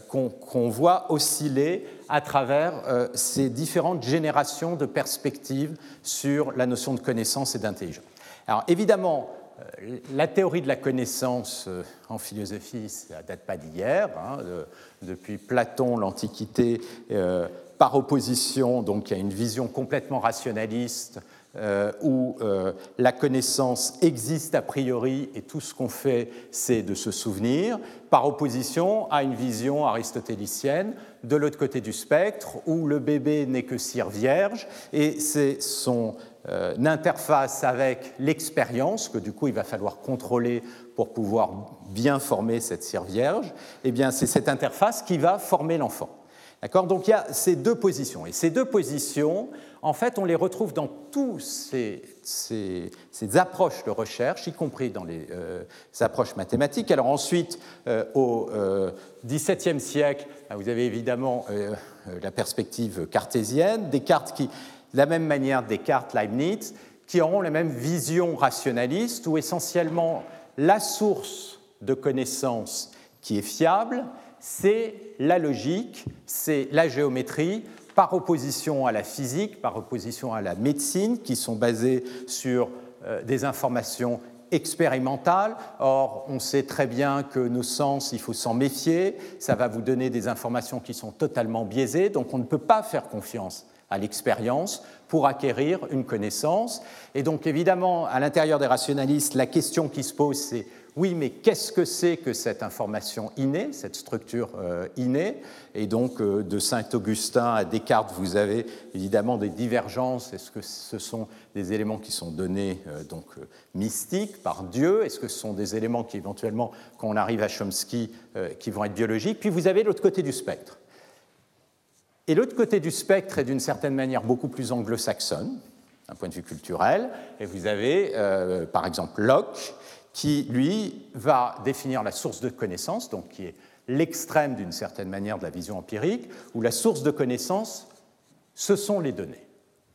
qu'on voit osciller à travers euh, ces différentes générations de perspectives sur la notion de connaissance et d'intelligence. Alors évidemment, euh, la théorie de la connaissance euh, en philosophie, ça ne date pas d'hier. Hein, depuis Platon, l'Antiquité, par opposition donc, à une vision complètement rationaliste où la connaissance existe a priori et tout ce qu'on fait, c'est de se souvenir, par opposition à une vision aristotélicienne de l'autre côté du spectre où le bébé n'est que cire vierge et c'est son euh, interface avec l'expérience, que du coup il va falloir contrôler pour pouvoir bien former cette cire vierge, eh bien c'est cette interface qui va former l'enfant. D'accord? Donc il y a ces deux positions. Et ces deux positions, en fait, on les retrouve dans toutes ces, ces, approches de recherche, y compris dans les euh, approches mathématiques. Alors ensuite, euh, au XVIIe siècle, vous avez évidemment la perspective cartésienne, Descartes qui de la même manière Descartes, Leibniz, qui auront la même vision rationaliste où essentiellement la source de connaissance qui est fiable, c'est la logique, c'est la géométrie, par opposition à la physique, par opposition à la médecine, qui sont basées sur euh, des informations expérimentales. Or, on sait très bien que nos sens, il faut s'en méfier, ça va vous donner des informations qui sont totalement biaisées, donc on ne peut pas faire confiance à l'expérience pour acquérir une connaissance. Et donc évidemment, à l'intérieur des rationalistes, la question qui se pose, c'est oui, mais qu'est-ce que c'est que cette information innée, cette structure euh, innée? Et donc, euh, de Saint-Augustin à Descartes, vous avez évidemment des divergences. Est-ce que ce sont des éléments qui sont donnés euh, donc mystiques par Dieu? Est-ce que ce sont des éléments qui, éventuellement, quand on arrive à Chomsky, qui vont être biologiques? Puis vous avez l'autre côté du spectre. Et l'autre côté du spectre est d'une certaine manière beaucoup plus anglo-saxonne, d'un point de vue culturel. Et vous avez, par exemple, Locke, qui, lui, va définir la source de connaissance, donc qui est l'extrême d'une certaine manière de la vision empirique, où la source de connaissance, ce sont les données.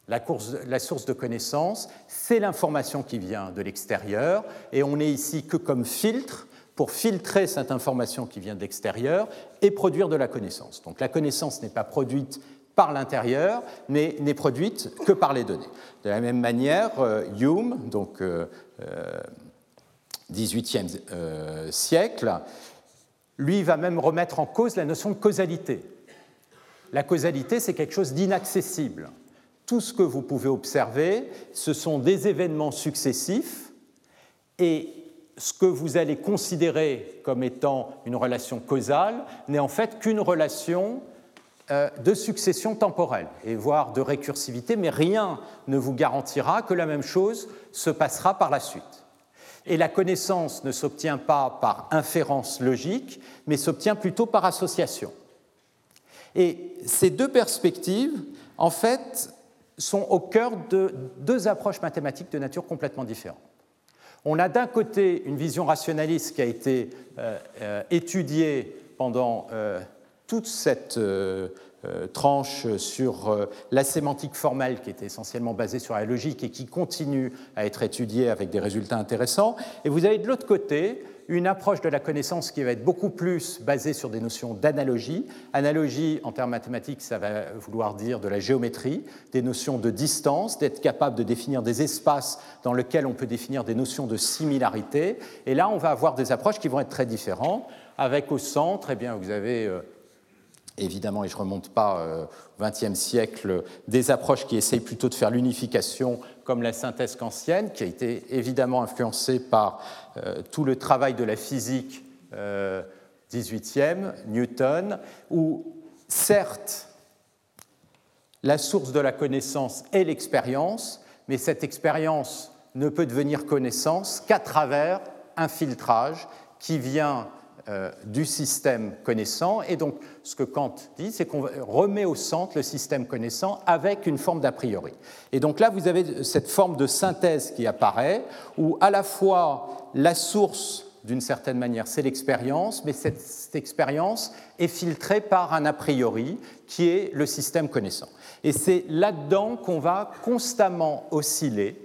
La, source de connaissance, c'est l'information qui vient de l'extérieur, et on n'est ici que comme filtre pour filtrer cette information qui vient de l'extérieur et produire de la connaissance. Donc la connaissance n'est pas produite par l'intérieur, mais n'est produite que par les données. De la même manière, euh, Hume, donc euh, XVIIIe euh, siècle, lui va même remettre en cause la notion de causalité. La causalité, c'est quelque chose d'inaccessible. Tout ce que vous pouvez observer, ce sont des événements successifs et ce que vous allez considérer comme étant une relation causale n'est en fait qu'une relation euh, de succession temporelle, et voire de récursivité, mais rien ne vous garantira que la même chose se passera par la suite. Et la connaissance ne s'obtient pas par inférence logique, mais s'obtient plutôt par association. Et ces deux perspectives, en fait, sont au cœur de deux approches mathématiques de nature complètement différente. On a d'un côté une vision rationaliste qui a été euh, euh, étudiée pendant euh, toute cette tranche sur la sémantique formelle qui était essentiellement basée sur la logique et qui continue à être étudiée avec des résultats intéressants. Et vous avez de l'autre côté une approche de la connaissance qui va être beaucoup plus basée sur des notions d'analogie. Analogie, en termes mathématiques, ça va vouloir dire de la géométrie, des notions de distance, d'être capable de définir des espaces dans lesquels on peut définir des notions de similarité. Et là, on va avoir des approches qui vont être très différentes, avec au centre, eh bien, vous avez euh, évidemment, et je ne remonte pas euh, au XXe siècle, des approches qui essayent plutôt de faire l'unification, comme la synthèse kantienne, qui a été évidemment influencée par euh, tout le travail de la physique euh, 18e, Newton, où certes, la source de la connaissance est l'expérience, mais cette expérience ne peut devenir connaissance qu'à travers un filtrage qui vient euh, du système connaissant. Et donc, ce que Kant dit, c'est qu'on remet au centre le système connaissant avec une forme d'a priori. Et donc là, vous avez cette forme de synthèse qui apparaît, où à la fois la source, d'une certaine manière, c'est l'expérience, mais cette, cette expérience est filtrée par un a priori qui est le système connaissant. Et c'est là-dedans qu'on va constamment osciller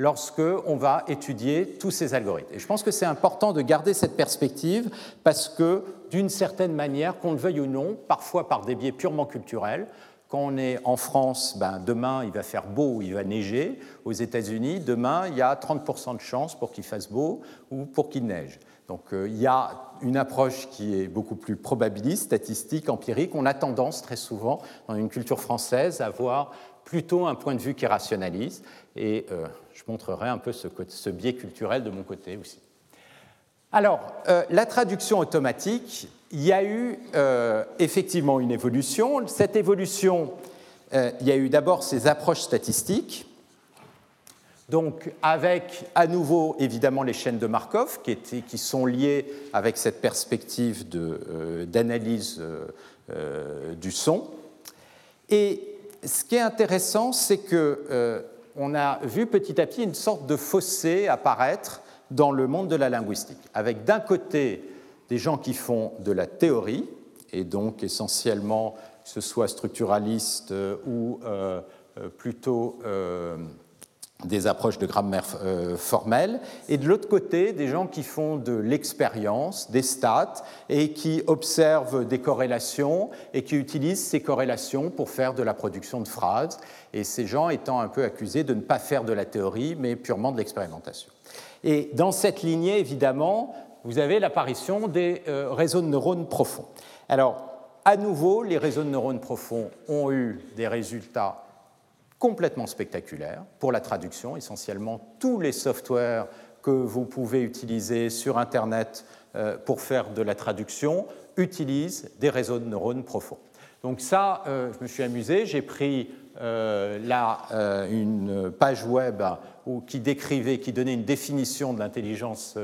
lorsque on va étudier tous ces algorithmes. Et je pense que c'est important de garder cette perspective parce que, d'une certaine manière, qu'on le veuille ou non, parfois par des biais purement culturels, quand on est en France, ben, demain il va faire beau il va neiger. Aux États-Unis, demain il y a 30% de chances pour qu'il fasse beau ou pour qu'il neige. Donc euh, il y a une approche qui est beaucoup plus probabiliste, statistique, empirique. On a tendance très souvent dans une culture française à avoir plutôt un point de vue qui est rationaliste. Et euh, montrerai un peu ce, biais culturel de mon côté aussi. Alors, euh, la traduction automatique, il y a eu euh, effectivement une évolution. Cette évolution, il y a eu d'abord ces approches statistiques, donc avec à nouveau évidemment les chaînes de Markov qui, étaient, qui sont liées avec cette perspective d'analyse du son. Et ce qui est intéressant, c'est que euh, on a vu petit à petit une sorte de fossé apparaître dans le monde de la linguistique, avec d'un côté des gens qui font de la théorie, et donc essentiellement, que ce soit structuraliste euh, ou euh, plutôt des approches de grammaire euh, formelle, et de l'autre côté, des gens qui font de l'expérience, des stats, et qui observent des corrélations et qui utilisent ces corrélations pour faire de la production de phrases, et ces gens étant un peu accusés de ne pas faire de la théorie, mais purement de l'expérimentation. Et dans cette lignée, évidemment, vous avez l'apparition des euh, réseaux de neurones profonds. Alors, à nouveau, les réseaux de neurones profonds ont eu des résultats complètement spectaculaire pour la traduction. Essentiellement, tous les softwares que vous pouvez utiliser sur Internet euh, pour faire de la traduction utilisent des réseaux de neurones profonds. Donc ça, euh, je me suis amusé, j'ai pris euh, là une page web qui décrivait, qui donnait une définition de l'intelligence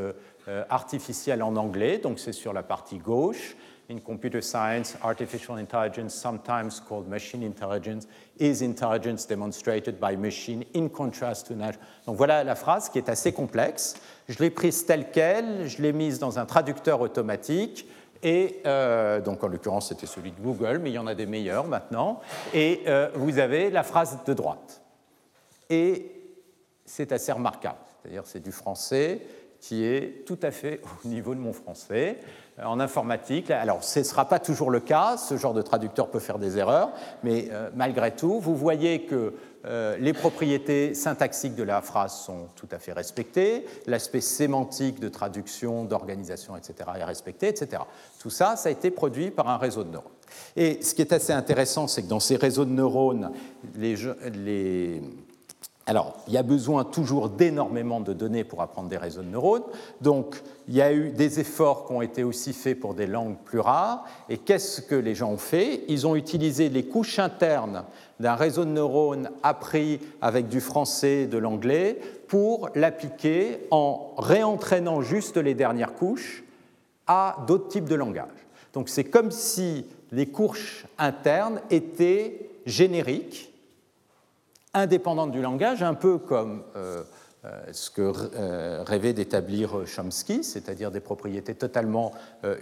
artificielle en anglais, donc c'est sur la partie gauche, in computer science, artificial intelligence, sometimes called machine intelligence, is intelligence demonstrated by machine in contrast to natural. Donc voilà la phrase qui est assez complexe. Je l'ai prise telle qu'elle, je l'ai mise dans un traducteur automatique. Et euh, donc en l'occurrence c'était celui de Google, mais il y en a des meilleurs maintenant. Et euh, vous avez la phrase de droite. Et c'est assez remarquable. C'est-à-dire c'est du français qui est tout à fait au niveau de mon français. Euh, en informatique. Alors, ce ne sera pas toujours le cas, ce genre de traducteur peut faire des erreurs, mais euh, malgré tout, vous voyez que euh, les propriétés syntaxiques de la phrase sont tout à fait respectées, l'aspect sémantique de traduction, d'organisation, etc. est respecté, etc. Tout ça, ça a été produit par un réseau de neurones. Et ce qui est assez intéressant, c'est que dans ces réseaux de neurones, les, alors, il y a besoin toujours d'énormément de données pour apprendre des réseaux de neurones. Donc, il y a eu des efforts qui ont été aussi faits pour des langues plus rares. Et qu'est-ce que les gens ont fait? Ils ont utilisé les couches internes d'un réseau de neurones appris avec du français, de l'anglais, pour l'appliquer en réentraînant juste les dernières couches à d'autres types de langages. Donc, c'est comme si les couches internes étaient génériques indépendante du langage, un peu comme euh, ce que euh, rêvait d'établir Chomsky, c'est-à-dire des propriétés totalement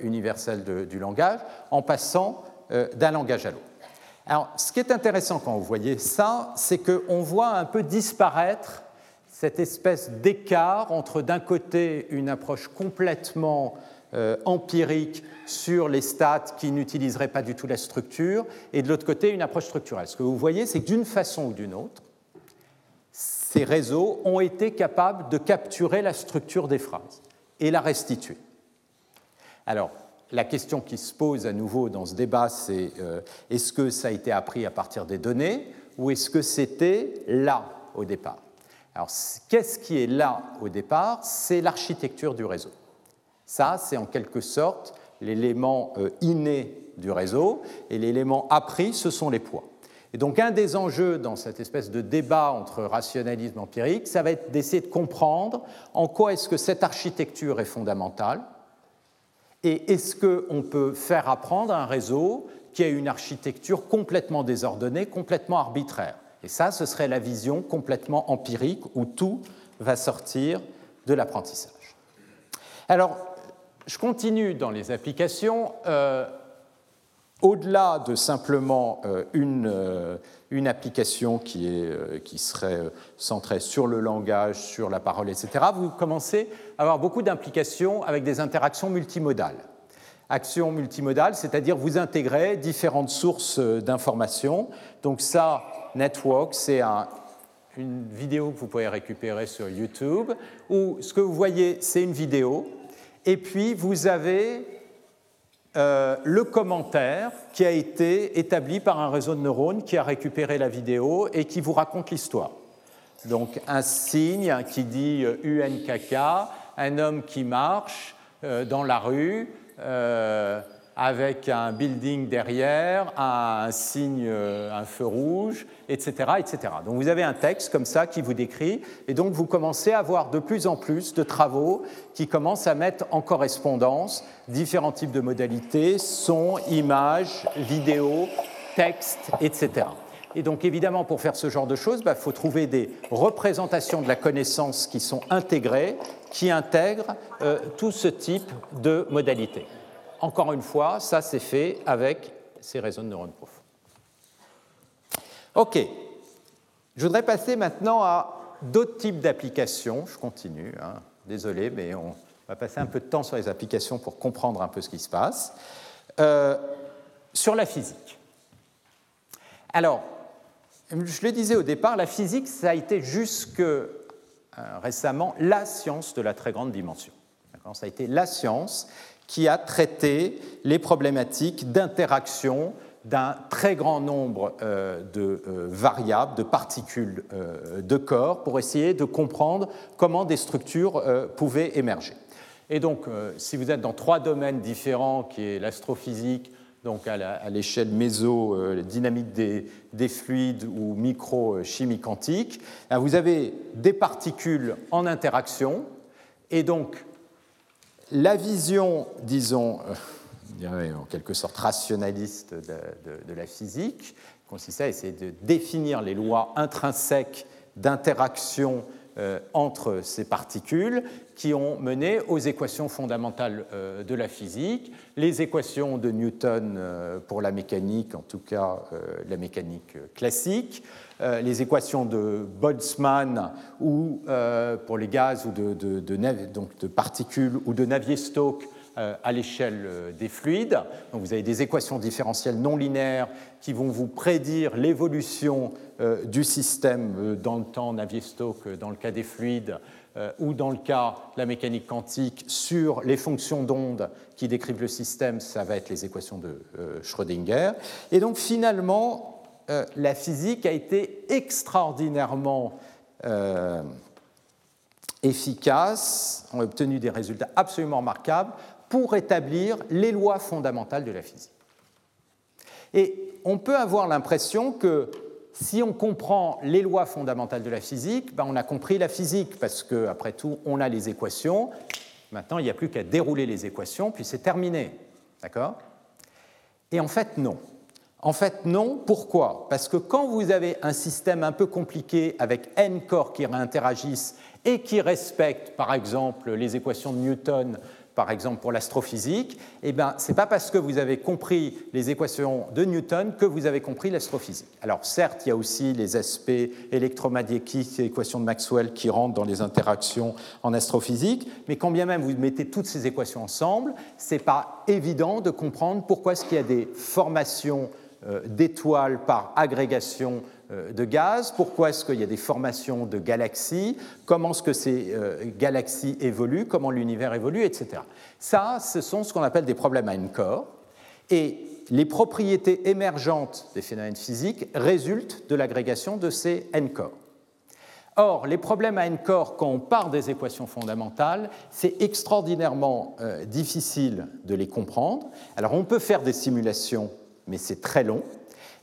universelles du langage, en passant d'un langage à l'autre. Alors, ce qui est intéressant quand vous voyez ça, c'est qu'on voit un peu disparaître cette espèce d'écart entre d'un côté une approche complètement empirique sur les stats qui n'utiliseraient pas du tout la structure, et de l'autre côté une approche structurelle. Ce que vous voyez, c'est que d'une façon ou d'une autre, ces réseaux ont été capables de capturer la structure des phrases et la restituer. Alors, la question qui se pose à nouveau dans ce débat, c'est euh, est-ce que ça a été appris à partir des données ou est-ce que c'était là au départ? Alors, qu'est-ce qui est là au départ? C'est l'architecture du réseau. Ça, c'est en quelque sorte l'élément euh, inné du réseau et l'élément appris, ce sont les poids. Et donc un des enjeux dans cette espèce de débat entre rationalisme et empirique, ça va être d'essayer de comprendre en quoi est-ce que cette architecture est fondamentale et est-ce qu'on peut faire apprendre un réseau qui a une architecture complètement désordonnée, complètement arbitraire. Et ça, ce serait la vision complètement empirique où tout va sortir de l'apprentissage. Alors, je continue dans les applications. Euh, au-delà de simplement euh, une, euh, une, application qui, qui, serait centrée sur le langage, sur la parole, etc., vous commencez à avoir beaucoup d'implications avec des interactions multimodales. Action multimodale, c'est-à-dire vous intégrez différentes sources d'informations. Donc ça, Network, c'est une vidéo que vous pouvez récupérer sur YouTube, où ce que vous voyez, c'est une vidéo, et puis vous avez euh, le commentaire qui a été établi par un réseau de neurones qui a récupéré la vidéo et qui vous raconte l'histoire. Donc un signe qui dit UNKK, euh, un homme qui marche euh, dans la rue, avec un building derrière, un signe, euh, un feu rouge, etc., etc. Donc vous avez un texte comme ça qui vous décrit, et donc vous commencez à avoir de plus en plus de travaux qui commencent à mettre en correspondance différents types de modalités, son, images, vidéo, texte, etc. Et donc évidemment, pour faire ce genre de choses, il bah, faut trouver des représentations de la connaissance qui sont intégrées, qui intègrent euh, tout ce type de modalités. Encore une fois, ça s'est fait avec ces réseaux de neurones profonds. OK. Je voudrais passer maintenant à d'autres types d'applications. Je continue, hein. désolé, mais on va passer un peu de temps sur les applications pour comprendre un peu ce qui se passe. Euh, sur la physique. Alors, je le disais au départ, la physique, ça a été jusque euh, récemment la science de la très grande dimension. Ça a été la science qui a traité les problématiques d'interaction d'un très grand nombre euh, de euh, variables, de particules euh, de corps, pour essayer de comprendre comment des structures pouvaient émerger. Et donc, si vous êtes dans trois domaines différents, qui est l'astrophysique, donc à l'échelle méso, dynamique des, des, fluides ou micro-chimie quantique, vous avez des particules en interaction, et donc la vision, disons, euh, en quelque sorte rationaliste de, la physique, consistait à essayer de définir les lois intrinsèques d'interaction euh, entre ces particules qui ont mené aux équations fondamentales euh, de la physique, les équations de Newton pour la mécanique, en tout cas la mécanique classique, les équations de Boltzmann ou euh, pour les gaz ou de particules ou de Navier-Stokes euh, à l'échelle des fluides. Donc vous avez des équations différentielles non linéaires qui vont vous prédire l'évolution du système dans le temps Navier-Stokes dans le cas des fluides ou dans le cas de la mécanique quantique sur les fonctions d'onde qui décrivent le système, ça va être les équations de Schrödinger. Et donc finalement, euh, la physique a été extraordinairement euh, efficace, on a obtenu des résultats absolument remarquables pour établir les lois fondamentales de la physique. Et on peut avoir l'impression que si on comprend les lois fondamentales de la physique, ben on a compris la physique, parce qu'après tout, on a les équations. Maintenant, il n'y a plus qu'à dérouler les équations, puis c'est terminé. D'accord? Et en fait, non. En fait, non. Pourquoi? Parce que quand vous avez un système un peu compliqué avec n corps qui interagissent et qui respectent, par exemple, les équations de Newton, par exemple pour l'astrophysique, eh bien, ce n'est pas parce que vous avez compris les équations de Newton que vous avez compris l'astrophysique. Alors, certes, il y a aussi les aspects électromagnétiques et équations de Maxwell qui rentrent dans les interactions en astrophysique, mais quand bien même vous mettez toutes ces équations ensemble, ce n'est pas évident de comprendre pourquoi est-ce qu'il y a des formations d'étoiles par agrégation euh, de gaz, pourquoi est-ce qu'il y a des formations de galaxies, comment est-ce que ces euh, galaxies évoluent, comment l'univers évolue, etc. Ça, ce sont ce qu'on appelle des problèmes à n-corps, et les propriétés émergentes des phénomènes physiques résultent de l'agrégation de ces n-corps. Or, les problèmes à n-corps, quand on part des équations fondamentales, c'est extraordinairement difficile de les comprendre. Alors, on peut faire des simulations mais c'est très long.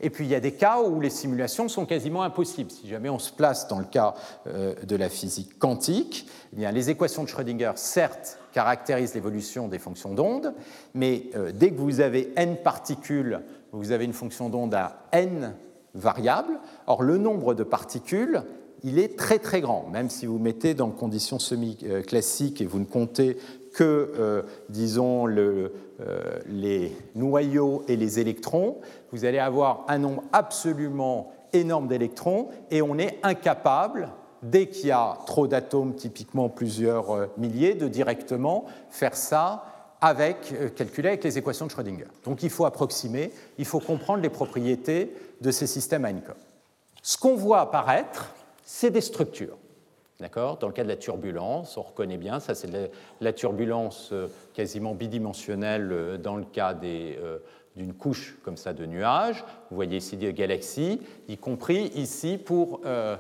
Et puis il y a des cas où les simulations sont quasiment impossibles. Si jamais on se place dans le cas euh, de la physique quantique, eh bien, les équations de Schrödinger, certes, caractérisent l'évolution des fonctions d'onde, mais euh, dès que vous avez n particules, vous avez une fonction d'onde à n variables. Or, le nombre de particules, il est très très grand, même si vous mettez dans conditions semi-classiques et vous ne comptez que, euh, disons, euh, les noyaux et les électrons, vous allez avoir un nombre absolument énorme d'électrons et on est incapable, dès qu'il y a trop d'atomes, typiquement plusieurs euh, milliers, de directement faire ça avec, calculer avec les équations de Schrödinger. Donc il faut approximer, il faut comprendre les propriétés de ces systèmes Heinemann. Ce qu'on voit apparaître, c'est des structures. Dans le cas de la turbulence, on reconnaît bien, ça c'est la turbulence euh, quasiment bidimensionnelle euh, dans le cas euh, d'une couche comme ça de nuages. Vous voyez ici des galaxies, y compris ici pour de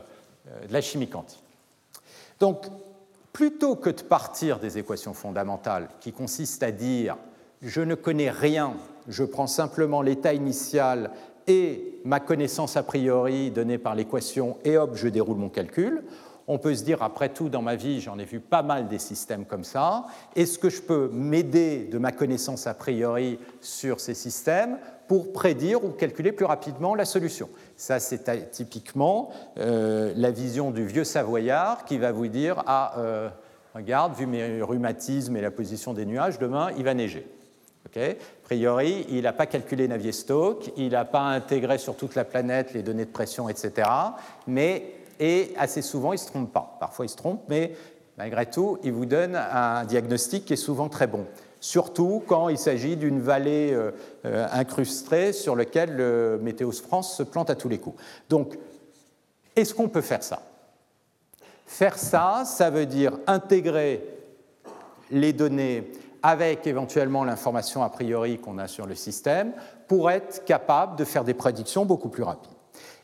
la chimie quantique. Donc, plutôt que de partir des équations fondamentales qui consistent à dire je ne connais rien, je prends simplement l'état initial et ma connaissance a priori donnée par l'équation et hop, je déroule mon calcul, on peut se dire, après tout, dans ma vie, j'en ai vu pas mal des systèmes comme ça. Est-ce que je peux m'aider de ma connaissance a priori sur ces systèmes pour prédire ou calculer plus rapidement la solution? Ça, c'est typiquement euh, la vision du vieux Savoyard qui va vous dire, ah, euh, regarde, vu mes rhumatismes et la position des nuages, demain, il va neiger. a priori, il n'a pas calculé Navier-Stokes, il n'a pas intégré sur toute la planète les données de pression, etc. Mais et assez souvent, il ne se trompe pas. Parfois, il se trompe, mais malgré tout, il vous donne un diagnostic qui est souvent très bon. Surtout quand il s'agit d'une vallée euh, incrustée sur laquelle le Météos France se plante à tous les coups. Donc, est-ce qu'on peut faire ça? Faire ça, ça veut dire intégrer les données avec éventuellement l'information a priori qu'on a sur le système pour être capable de faire des prédictions beaucoup plus rapides.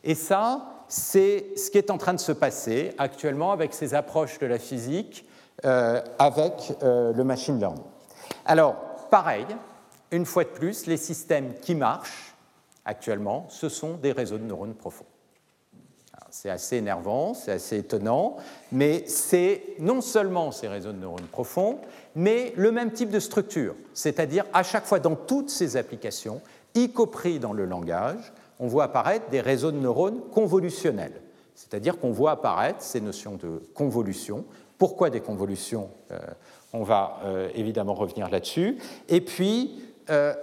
Et ça, c'est ce qui est en train de se passer actuellement avec ces approches de la physique euh, avec euh, le machine learning. Alors, pareil, une fois de plus, les systèmes qui marchent actuellement, ce sont des réseaux de neurones profonds. C'est assez énervant, c'est assez étonnant, mais c'est non seulement ces réseaux de neurones profonds, mais le même type de structure, c'est-à-dire à chaque fois dans toutes ces applications, y compris dans le langage, on voit apparaître des réseaux de neurones convolutionnels. C'est-à-dire qu'on voit apparaître ces notions de convolution. Pourquoi des convolutions euh, On va euh, évidemment revenir là-dessus. Et puis, euh,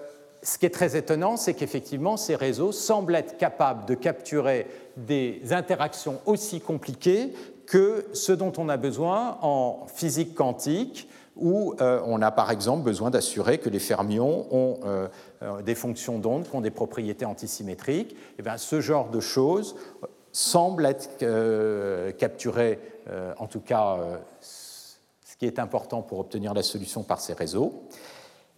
ce qui est très étonnant, c'est qu'effectivement, ces réseaux semblent être capables de capturer des interactions aussi compliquées que ce dont on a besoin en physique quantique, où on a par exemple besoin d'assurer que les fermions ont des fonctions d'onde qui ont des propriétés antisymétriques, et eh bien, ce genre de choses semble être euh, capturé, euh, en tout cas ce qui est important pour obtenir la solution par ces réseaux.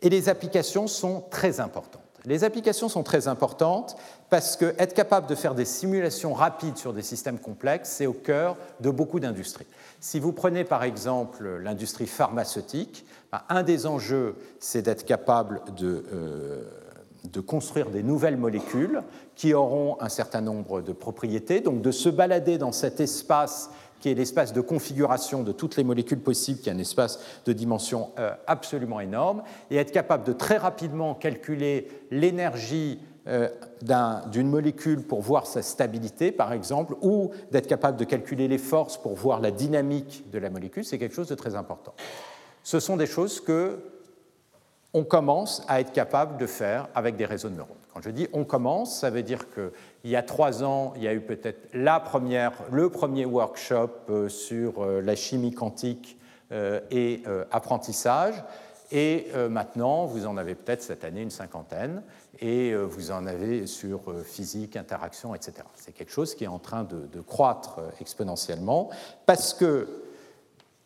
Et les applications sont très importantes. Les applications sont très importantes parce qu'être capable de faire des simulations rapides sur des systèmes complexes, c'est au cœur de beaucoup d'industries. Si vous prenez par exemple l'industrie pharmaceutique, ben, un des enjeux, c'est d'être capable de, euh, de, construire des nouvelles molécules qui auront un certain nombre de propriétés, donc de se balader dans cet espace qui est l'espace de configuration de toutes les molécules possibles, qui est un espace de dimension euh, absolument énorme, et être capable de très rapidement calculer l'énergie euh, d'une molécule pour voir sa stabilité, par exemple, ou d'être capable de calculer les forces pour voir la dynamique de la molécule, c'est quelque chose de très important. Ce sont des choses que on commence à être capable de faire avec des réseaux de neurones. Quand je dis on commence, ça veut dire qu'il y a trois ans, il y a eu peut-être la première, le premier workshop euh, sur euh, la chimie quantique et apprentissage. Et maintenant, vous en avez peut-être cette année une cinquantaine et euh, vous en avez sur euh, physique, interaction, etc. C'est quelque chose qui est en train de, de croître euh, exponentiellement parce que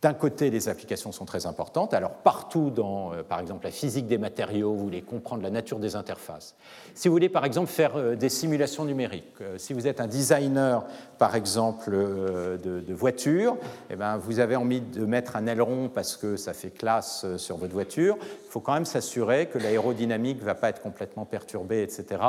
d'un côté, les applications sont très importantes. Alors, partout dans, euh, par exemple, la physique des matériaux, vous voulez comprendre la nature des interfaces. Si vous voulez, par exemple, faire euh, des simulations numériques, euh, si vous êtes un designer, par exemple, de, voiture, eh bien, vous avez envie de mettre un aileron parce que ça fait classe sur votre voiture, faut quand même s'assurer que l'aérodynamique ne va pas être complètement perturbée, etc.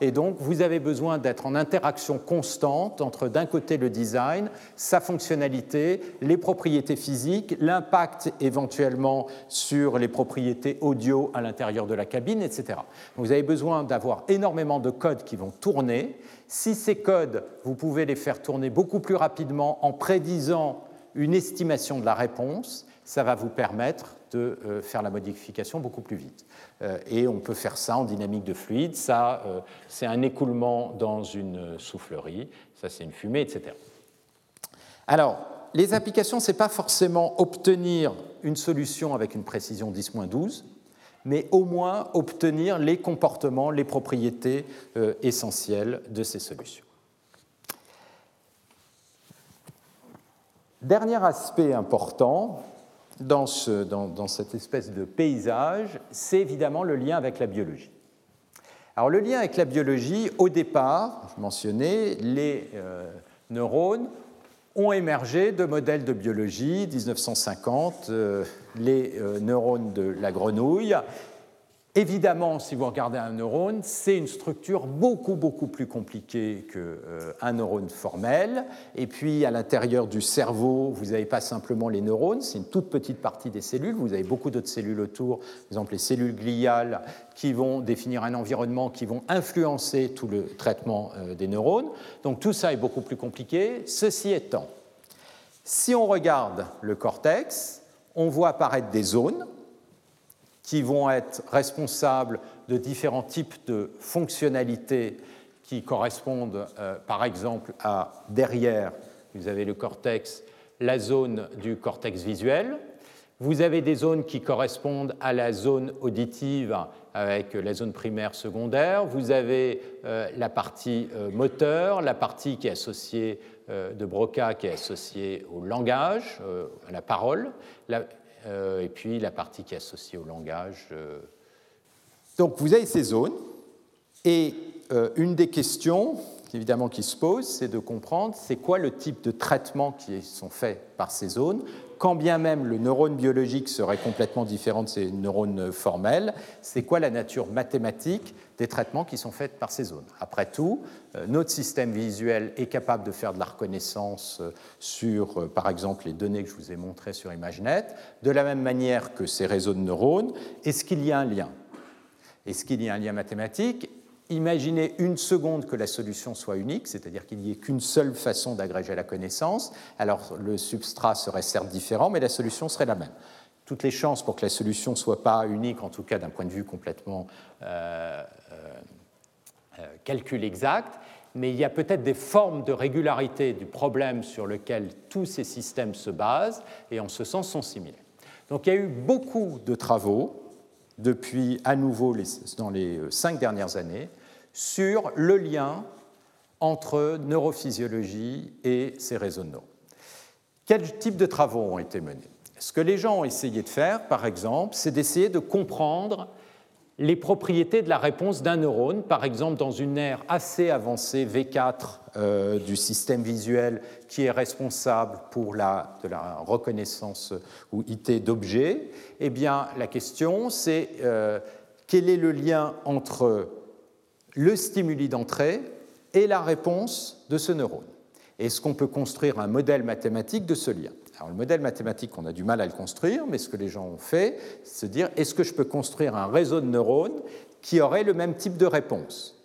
Et donc, vous avez besoin d'être en interaction constante entre, d'un côté, le design, sa fonctionnalité, les propriétés physiques, l'impact éventuellement sur les propriétés audio à l'intérieur de la cabine, etc. vous avez besoin d'avoir énormément de codes qui vont tourner. Si ces codes, vous pouvez les faire tourner beaucoup plus rapidement en prédisant une estimation de la réponse, ça va vous permettre de euh, faire la modification beaucoup plus vite. Euh, et on peut faire ça en dynamique de fluide. Ça, euh, c'est un écoulement dans une soufflerie. Ça, c'est une fumée, etc. Alors, les applications, ce n'est pas forcément obtenir une solution avec une précision 10-12, mais au moins obtenir les comportements, les propriétés essentielles de ces solutions. Dernier aspect important dans, cette espèce de paysage, c'est évidemment le lien avec la biologie. Alors le lien avec la biologie, au départ, je mentionnais, les euh, neurones ont émergé de modèles de biologie, 1950, euh, les euh, neurones de la grenouille, Évidemment, si vous regardez un neurone, c'est une structure beaucoup, beaucoup plus compliquée qu'un euh, neurone formel. Et puis, à l'intérieur du cerveau, vous n'avez pas simplement les neurones, c'est une toute petite partie des cellules. Vous avez beaucoup d'autres cellules autour, par exemple les cellules gliales, qui vont définir un environnement, qui vont influencer tout le traitement euh, des neurones. Donc, tout ça est beaucoup plus compliqué. Ceci étant, si on regarde le cortex, on voit apparaître des zones qui vont être responsables de différents types de fonctionnalités qui correspondent, euh, par exemple, à derrière, vous avez le cortex, la zone du cortex visuel. Vous avez des zones qui correspondent à la zone auditive avec la zone primaire secondaire. Vous avez euh, la partie euh, moteur, la partie qui est associée de Broca qui est associée au langage, à la parole. Et puis la partie qui est associée au langage. Euh. Donc vous avez ces zones, et euh, une des questions évidemment qui se pose, c'est de comprendre c'est quoi le type de traitement qui sont faits par ces zones, quand bien même le neurone biologique serait complètement différent de ces neurones formels, c'est quoi la nature mathématique des traitements qui sont faits par ces zones? Après tout, euh, notre système visuel est capable de faire de la reconnaissance euh, sur, euh, par exemple, les données que je vous ai montrées sur ImageNet, de la même manière que ces réseaux de neurones. Est-ce qu'il y a un lien? Est-ce qu'il y a un lien mathématique? Imaginez une seconde que la solution soit unique, c'est-à-dire qu'il n'y ait qu'une seule façon d'agréger la connaissance. Alors le substrat serait certes différent, mais la solution serait la même. Toutes les chances pour que la solution ne soit pas unique, en tout cas d'un point de vue complètement euh, euh, euh, calcul exact, mais il y a peut-être des formes de régularité du problème sur lequel tous ces systèmes se basent et en ce sens sont similaires. Donc il y a eu beaucoup de travaux depuis à nouveau dans les euh, cinq dernières années sur le lien entre neurophysiologie et ces neurones. Quel type de travaux ont été menés? Ce que les gens ont essayé de faire, par exemple, c'est d'essayer de comprendre les propriétés de la réponse d'un neurone, par exemple dans une aire assez avancée, V4 euh, du système visuel, qui est responsable de la reconnaissance ou IT d'objets, eh bien la question c'est euh, quel est le lien entre le stimuli d'entrée et la réponse de ce neurone? Est-ce qu'on peut construire un modèle mathématique de ce lien? Alors, le modèle mathématique, on a du mal à le construire, mais ce que les gens ont fait, c'est se dire est-ce que je peux construire un réseau de neurones qui aurait le même type de réponse?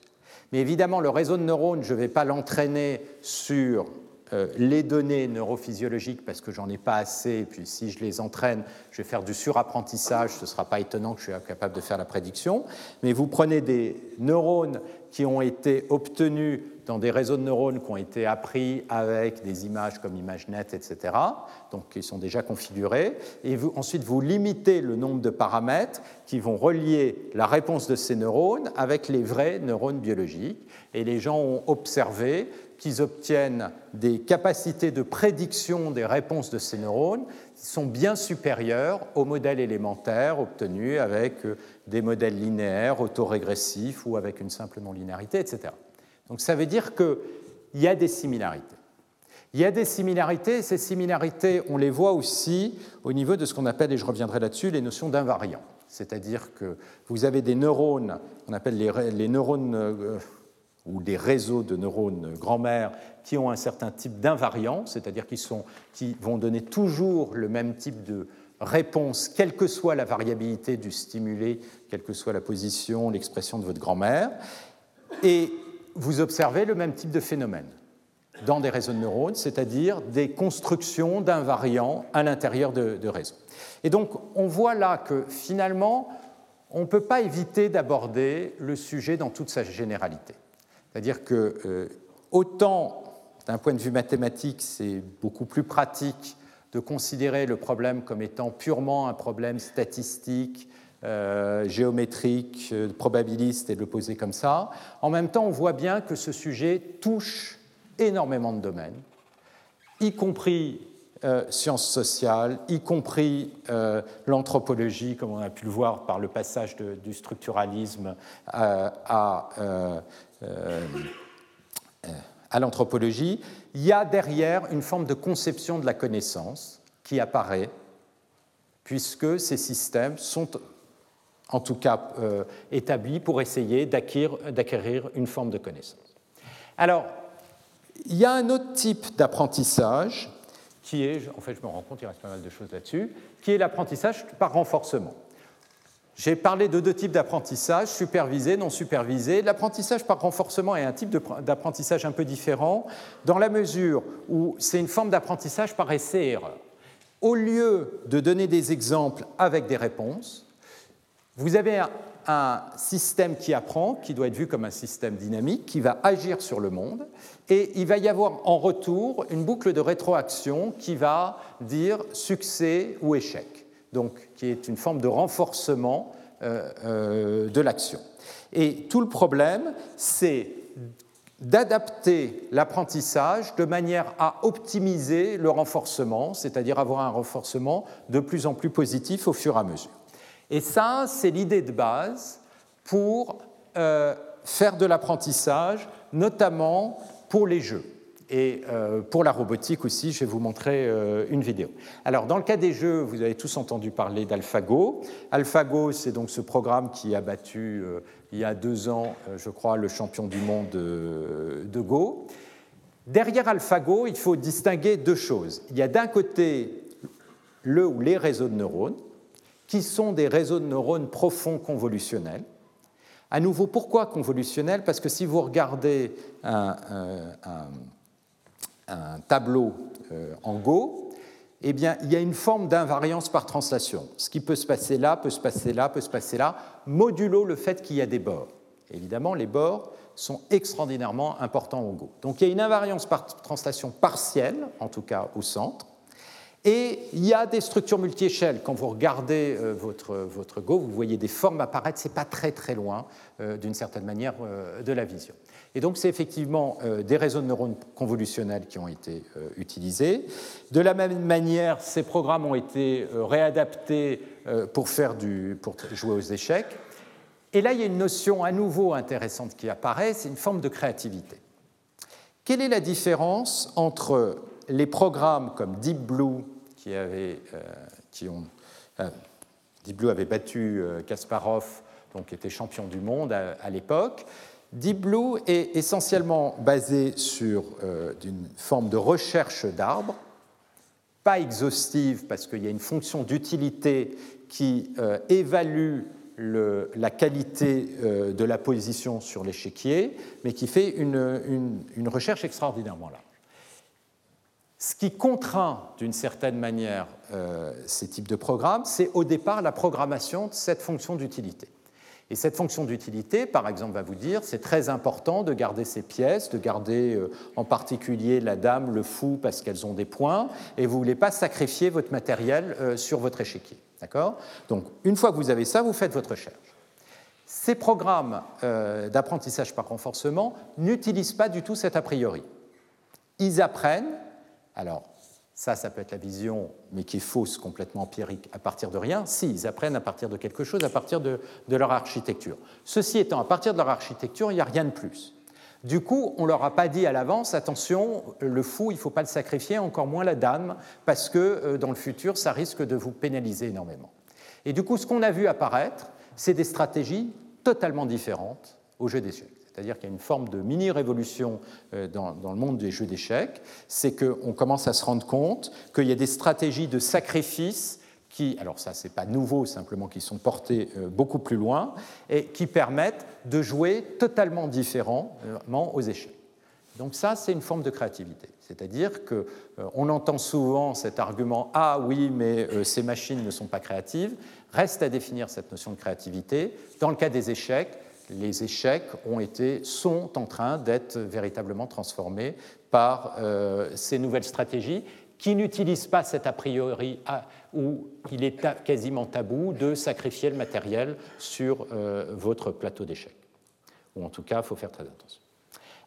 Mais évidemment, le réseau de neurones, je ne vais pas l'entraîner sur euh, les données neurophysiologiques parce que j'en ai pas assez, et puis si je les entraîne, je vais faire du surapprentissage, ce ne sera pas étonnant que je sois capable de faire la prédiction. Mais vous prenez des neurones qui ont été obtenus dans des réseaux de neurones qui ont été appris avec des images comme ImageNet, etc., donc qui sont déjà configurés, et ensuite vous limitez le nombre de paramètres qui vont relier la réponse de ces neurones avec les vrais neurones biologiques. Et les gens ont observé qu'ils obtiennent des capacités de prédiction des réponses de ces neurones qui sont bien supérieures aux modèles élémentaires obtenus avec euh, des modèles linéaires, autorégressifs ou avec une simple non-linéarité, etc. Donc ça veut dire qu'il y a des similarités. Il y a des similarités, et ces similarités, on les voit aussi au niveau de ce qu'on appelle, et je reviendrai là-dessus, les notions d'invariants. c'est-à-dire que vous avez des neurones, on appelle les, neurones euh, ou des réseaux de neurones grand-mère qui ont un certain type d'invariant, c'est-à-dire qui, qui vont donner toujours le même type de réponse, quelle que soit la variabilité du stimulé, quelle que soit la position, l'expression de votre grand-mère, et vous observez le même type de phénomène dans des réseaux de neurones, c'est-à-dire des constructions d'invariants à l'intérieur de, réseaux. Et donc, on voit là que finalement, on ne peut pas éviter d'aborder le sujet dans toute sa généralité. C'est-à-dire que, euh, autant d'un point de vue mathématique, c'est beaucoup plus pratique de considérer le problème comme étant purement un problème statistique, euh, géométrique, euh, probabiliste et de le poser comme ça. En même temps, on voit bien que ce sujet touche énormément de domaines, y compris euh, sciences sociales, y compris l'anthropologie, comme on a pu le voir par le passage du structuralisme à l'anthropologie. Il y a derrière une forme de conception de la connaissance qui apparaît, puisque ces systèmes sont en tout cas établis pour essayer d'acquérir une forme de connaissance. Alors, il y a un autre type d'apprentissage qui est, en fait je me rends compte, il reste pas mal de choses là-dessus, qui est l'apprentissage par renforcement. J'ai parlé de deux types d'apprentissage, supervisé, non supervisé. L'apprentissage par renforcement est un type d'apprentissage un peu différent, dans la mesure où c'est une forme d'apprentissage par essai-erreur. Au lieu de donner des exemples avec des réponses, vous avez un, système qui apprend, qui doit être vu comme un système dynamique, qui va agir sur le monde, et il va y avoir en retour une boucle de rétroaction qui va dire succès ou échec, donc qui est une forme de renforcement euh, euh, de l'action. Et tout le problème, c'est d'adapter l'apprentissage de manière à optimiser le renforcement, c'est-à-dire avoir un renforcement de plus en plus positif au fur et à mesure. Et ça, c'est l'idée de base pour euh, faire de l'apprentissage, notamment pour les jeux. Et euh, pour la robotique aussi, je vais vous montrer euh, une vidéo. Alors, dans le cas des jeux, vous avez tous entendu parler d'AlphaGo. AlphaGo, c'est donc ce programme qui a battu il y a deux ans, je crois, le champion du monde de Go. Derrière AlphaGo, il faut distinguer deux choses. Il y a d'un côté le ou les réseaux de neurones, qui sont des réseaux de neurones profonds convolutionnels. À nouveau, pourquoi convolutionnels? Parce que si vous regardez un, tableau euh, en Go, eh bien, il y a une forme d'invariance par translation. Ce qui peut se passer là, peut se passer là, peut se passer là, modulo le fait qu'il y a des bords. Évidemment, les bords sont extraordinairement importants en Go. Donc il y a une invariance par translation partielle, en tout cas au centre, et il y a des structures multi-échelles. Quand vous regardez euh, votre, votre, Go, vous voyez des formes apparaître, ce n'est pas très très loin, euh, d'une certaine manière, euh, de la vision. Et donc, c'est effectivement des réseaux de neurones convolutionnels qui ont été utilisés. De la même manière, ces programmes ont été réadaptés pour, faire du, pour jouer aux échecs. Et là, il y a une notion à nouveau intéressante qui apparaît, c'est une forme de créativité. Quelle est la différence entre les programmes comme Deep Blue, qui, avait, euh, euh, Deep Blue avait battu euh, Kasparov, donc était champion du monde à, l'époque. Deep Blue est essentiellement basé sur une forme de recherche d'arbres, pas exhaustive parce qu'il y a une fonction d'utilité qui évalue la qualité de la position sur l'échiquier, mais qui fait une, une, une recherche extraordinairement large. Ce qui contraint d'une certaine manière euh, ces types de programmes, c'est au départ la programmation de cette fonction d'utilité. Et cette fonction d'utilité, par exemple, va vous dire c'est très important de garder ces pièces, de garder euh, en particulier la dame, le fou, parce qu'elles ont des points, et vous ne voulez pas sacrifier votre matériel euh, sur votre échiquier. D'accord? Donc, une fois que vous avez ça, vous faites votre recherche. Ces programmes d'apprentissage par renforcement n'utilisent pas du tout cet a priori. Ils apprennent alors, ça, ça peut être la vision, mais qui est fausse, complètement empirique, à partir de rien. Si, ils apprennent à partir de quelque chose, à partir de, leur architecture. Ceci étant, à partir de leur architecture, il n'y a rien de plus. Du coup, on ne leur a pas dit à l'avance, attention, le fou, il ne faut pas le sacrifier, encore moins la dame, parce que euh, dans le futur, ça risque de vous pénaliser énormément. Et du coup, ce qu'on a vu apparaître, c'est des stratégies totalement différentes au jeu d'échecs. C'est-à-dire qu'il y a une forme de mini-révolution euh, dans, le monde des jeux d'échecs, c'est qu'on commence à se rendre compte qu'il y a des stratégies de sacrifice qui, alors ça c'est pas nouveau, simplement qui sont portées euh, beaucoup plus loin, et qui permettent de jouer totalement différemment aux échecs. Donc ça c'est une forme de créativité. C'est-à-dire qu'on euh, entend souvent cet argument Ah oui, mais ces machines ne sont pas créatives. Reste à définir cette notion de créativité. Dans le cas des échecs, les échecs ont été, sont en train d'être véritablement transformés par euh, ces nouvelles stratégies qui n'utilisent pas cet a priori où il est quasiment tabou de sacrifier le matériel sur euh, votre plateau d'échecs. Ou en tout cas, il faut faire très attention.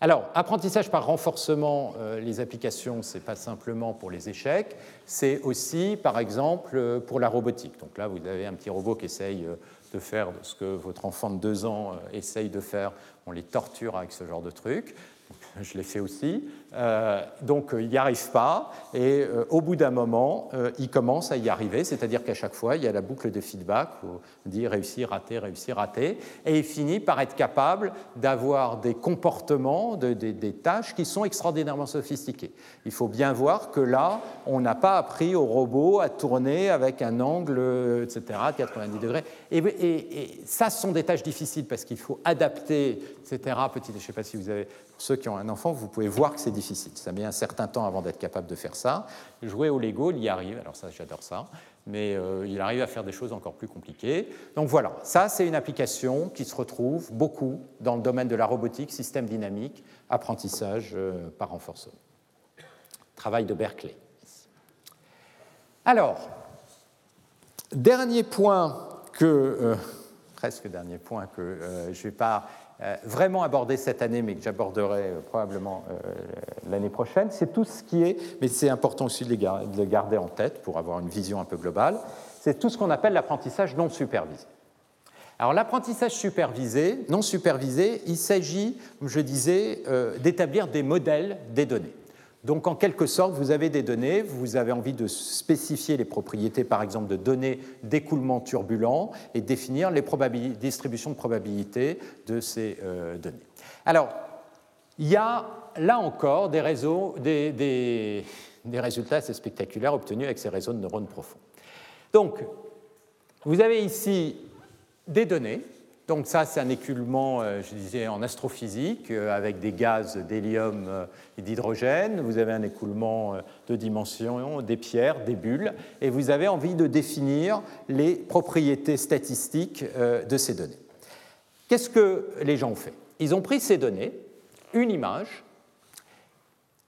Alors, apprentissage par renforcement, euh, les applications, ce n'est pas simplement pour les échecs, c'est aussi, par exemple, pour la robotique. Donc là, vous avez un petit robot qui essaye de faire ce que votre enfant de deux ans euh, essaye de faire. On les torture avec ce genre de truc. Je l'ai fait aussi. Euh, donc il n'y arrive pas, et euh, au bout d'un moment, euh, il commence à y arriver, c'est-à-dire qu'à chaque fois, il y a la boucle de feedback, où on dit réussir, rater, réussir, rater, et il finit par être capable d'avoir des comportements, des tâches qui sont extraordinairement sophistiquées. Il faut bien voir que là, on n'a pas appris au robot à tourner avec un angle, etc., 90 degrés. Et, ça, ce sont des tâches difficiles parce qu'il faut adapter, etc. Je ne sais pas si vous avez, pour ceux qui ont un enfant, vous pouvez voir que c'est difficile ça met un certain temps avant d'être capable de faire ça. Jouer au Lego, il y arrive, alors ça j'adore ça, mais euh, il arrive à faire des choses encore plus compliquées. Donc voilà, ça c'est une application qui se retrouve beaucoup dans le domaine de la robotique, système dynamique, apprentissage euh, par renforcement. Travail de Berkeley. Alors, dernier point que, euh, presque dernier point que je ne vais pas euh, vraiment aborder cette année, mais que j'aborderai euh, probablement euh, l'année prochaine, c'est tout ce qui est, mais c'est important aussi de le garder en tête pour avoir une vision un peu globale, c'est tout ce qu'on appelle l'apprentissage non supervisé. Alors l'apprentissage supervisé, non supervisé, il s'agit, comme je disais, d'établir des modèles des données. Donc en quelque sorte, vous avez des données, vous avez envie de spécifier les propriétés, par exemple, de données d'écoulement turbulent et définir les distributions de probabilité de ces euh, données. Alors, il y a là encore des, résultats assez spectaculaires obtenus avec ces réseaux de neurones profonds. Donc, vous avez ici des données donc ça, c'est un écoulement, euh, je disais, en astrophysique, euh, avec des gaz d'hélium euh, et d'hydrogène. Vous avez un écoulement de dimension, des pierres, des bulles, et vous avez envie de définir les propriétés statistiques de ces données. Qu'est-ce que les gens ont fait? Ils ont pris ces données, une image,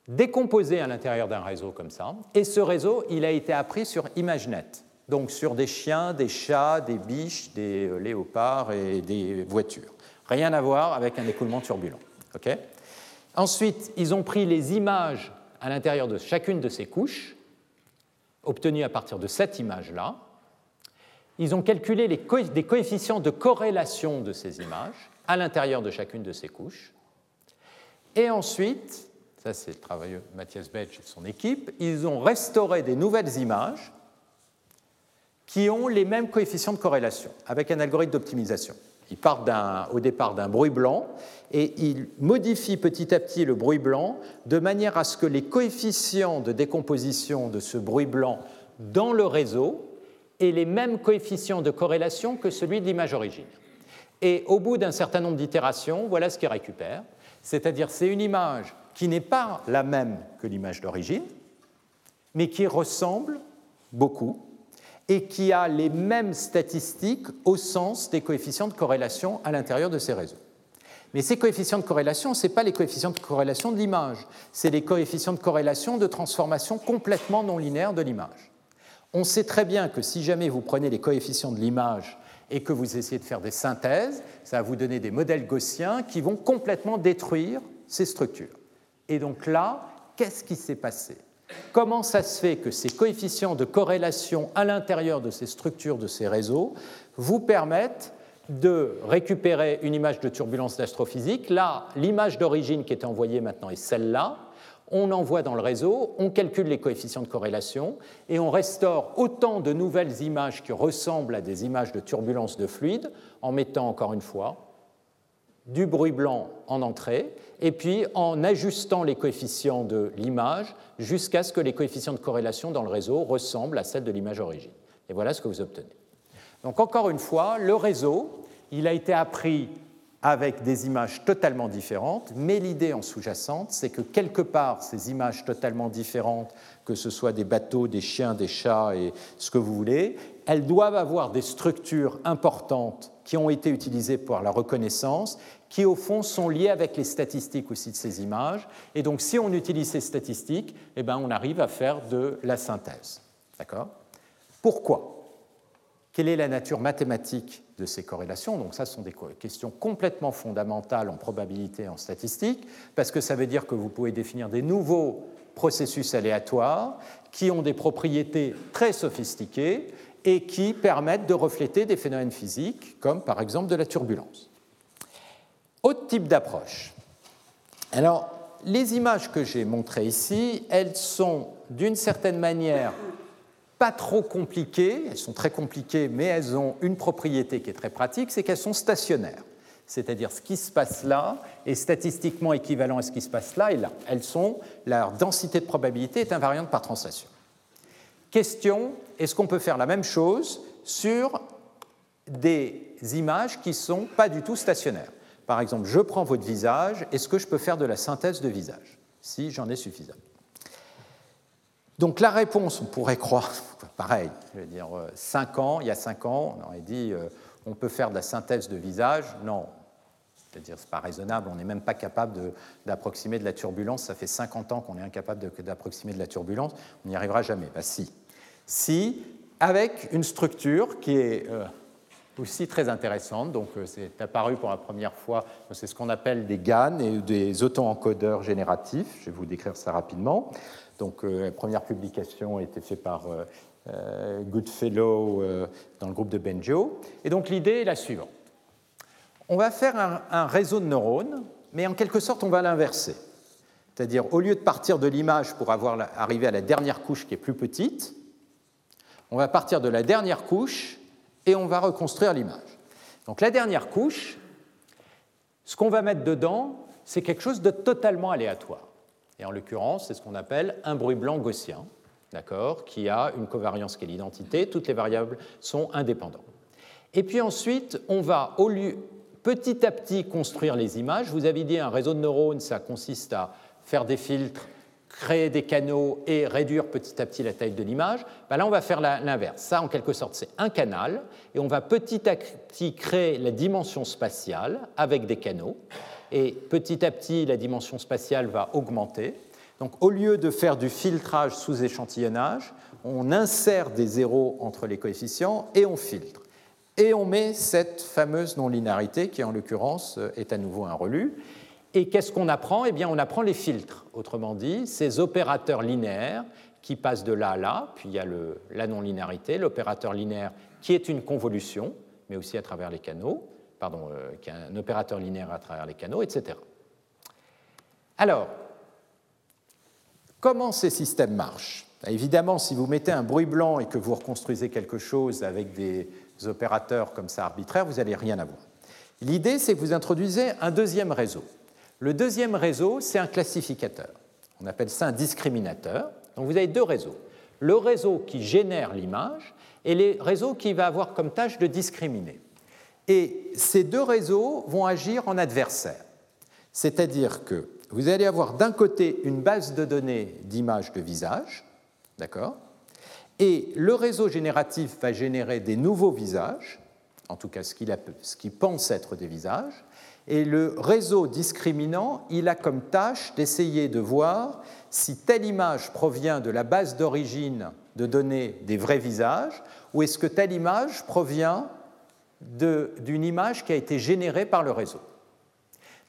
décomposée à l'intérieur d'un réseau comme ça, et ce réseau, il a été appris sur ImageNet donc sur des chiens, des chats, des biches, des euh, léopards et des voitures. Rien à voir avec un écoulement turbulent. Ensuite, ils ont pris les images à l'intérieur de chacune de ces couches, obtenues à partir de cette image-là. Ils ont calculé les des coefficients de corrélation de ces images à l'intérieur de chacune de ces couches. Et ensuite, ça c'est le travail de Mathias Betsch et de son équipe, ils ont restauré des nouvelles images qui ont les mêmes coefficients de corrélation avec un algorithme d'optimisation. Il part au départ d'un bruit blanc et il modifie petit à petit le bruit blanc de manière à ce que les coefficients de décomposition de ce bruit blanc dans le réseau aient les mêmes coefficients de corrélation que celui de l'image origine. Et au bout d'un certain nombre d'itérations, voilà ce qu'il récupère. C'est-à-dire c'est une image qui n'est pas la même que l'image d'origine, mais qui ressemble beaucoup et qui a les mêmes statistiques au sens des coefficients de corrélation à l'intérieur de ces réseaux. Mais ces coefficients de corrélation, ce n'est pas les coefficients de corrélation de l'image, c'est les coefficients de corrélation de transformation complètement non linéaire de l'image. On sait très bien que si jamais vous prenez les coefficients de l'image et que vous essayez de faire des synthèses, ça va vous donner des modèles gaussiens qui vont complètement détruire ces structures. Et donc là, qu'est-ce qui s'est passé? Comment ça se fait que ces coefficients de corrélation à l'intérieur de ces structures, de ces réseaux, vous permettent de récupérer une image de turbulence d'astrophysique? Là, l'image d'origine qui est envoyée maintenant est celle-là. on envoie dans le réseau, on calcule les coefficients de corrélation et on restaure autant de nouvelles images qui ressemblent à des images de turbulence de fluide en mettant encore une fois du bruit blanc en entrée et puis en ajustant les coefficients de l'image jusqu'à ce que les coefficients de corrélation dans le réseau ressemblent à celles de l'image origine. Et voilà ce que vous obtenez. Donc encore une fois, le réseau, il a été appris avec des images totalement différentes, mais l'idée en sous-jacente, c'est que quelque part, ces images totalement différentes, que ce soit des bateaux, des chiens, des chats et ce que vous voulez, elles doivent avoir des structures importantes qui ont été utilisées pour la reconnaissance, qui au fond sont liées avec les statistiques aussi de ces images. Et donc si on utilise ces statistiques, eh ben, on arrive à faire de la synthèse. D'accord? Pourquoi? Quelle est la nature mathématique de ces corrélations? Donc ça, ce sont des questions complètement fondamentales en probabilité et en statistique, parce que ça veut dire que vous pouvez définir des nouveaux processus aléatoires qui ont des propriétés très sophistiquées et qui permettent de refléter des phénomènes physiques, comme par exemple de la turbulence. Autre type d'approche. Alors, les images que j'ai montrées ici, elles sont d'une certaine manière pas trop compliquées, elles sont très compliquées, mais elles ont une propriété qui est très pratique, c'est qu'elles sont stationnaires. C'est-à-dire ce qui se passe là est statistiquement équivalent à ce qui se passe là et là. Elles sont, leur densité de probabilité est invariante par translation. Question, est-ce qu'on peut faire la même chose sur des images qui ne sont pas du tout stationnaires? Par exemple, je prends votre visage, est-ce que je peux faire de la synthèse de visage? Si j'en ai suffisamment. Donc la réponse, on pourrait croire, pareil, je dire, 5 euh, ans, il y a 5 ans, on aurait dit, euh, on peut faire de la synthèse de visage. Non, c'est-à-dire, ce n'est pas raisonnable, on n'est même pas capable d'approximer de, la turbulence. Ça fait 50 ans qu'on est incapable d'approximer de, la turbulence, on n'y arrivera jamais. Bah, si. Si, avec une structure qui est euh, aussi très intéressante, donc c'est apparu pour la première fois, c'est ce qu'on appelle des GAN et des auto-encodeurs génératifs. Je vais vous décrire ça rapidement. Donc, euh, la première publication a été faite par euh, euh, Goodfellow dans le groupe de Benjo. Et donc, l'idée est la suivante. On va faire un, réseau de neurones, mais en quelque sorte, on va l'inverser. C'est-à-dire, au lieu de partir de l'image pour avoir, arriver à la dernière couche qui est plus petite, on va partir de la dernière couche et on va reconstruire l'image. Donc la dernière couche, ce qu'on va mettre dedans, c'est quelque chose de totalement aléatoire. Et en l'occurrence, c'est ce qu'on appelle un bruit blanc gaussien, d'accord, qui a une covariance qui est l'identité. Toutes les variables sont indépendantes. Et puis ensuite, on va au lieu, petit à petit construire les images. Vous avez dit un réseau de neurones, ça consiste à faire des filtres, créer des canaux et réduire petit à petit la taille de l'image. Ben là, on va faire l'inverse. Ça, en quelque sorte, c'est un canal, et on va petit à petit créer la dimension spatiale avec des canaux et petit à petit, la dimension spatiale va augmenter. Donc au lieu de faire du filtrage sous échantillonnage, on insère des zéros entre les coefficients et on filtre. Et on met cette fameuse non-linéarité qui, en l'occurrence, est à nouveau un relu. Et qu'est-ce qu'on apprend? Eh bien, on apprend les filtres, autrement dit, ces opérateurs linéaires qui passent de là à là, puis il y a la non-linéarité, l'opérateur linéaire qui est une convolution, mais aussi à travers les canaux pardon, euh, qui est un opérateur linéaire à travers les canaux, etc. Alors, comment ces systèmes marchent? Évidemment, si vous mettez un bruit blanc et que vous reconstruisez quelque chose avec des opérateurs comme ça arbitraires, vous n'allez rien avoir. L'idée, c'est que vous introduisez un deuxième réseau. Le deuxième réseau, c'est un classificateur. On appelle ça un discriminateur. Donc vous avez deux réseaux. Le réseau qui génère l'image et le réseau qui va avoir comme tâche de discriminer. Et ces deux réseaux vont agir en adversaire. C'est-à-dire que vous allez avoir d'un côté une base de données d'images de visage, d'accord? Et le réseau génératif va générer des nouveaux visages, en tout cas ce qu'il pense être des visages, et le réseau discriminant, il a comme tâche d'essayer de voir si telle image provient de la base d'origine de données des vrais visages, ou est-ce que telle image provient d'une image qui a été générée par le réseau.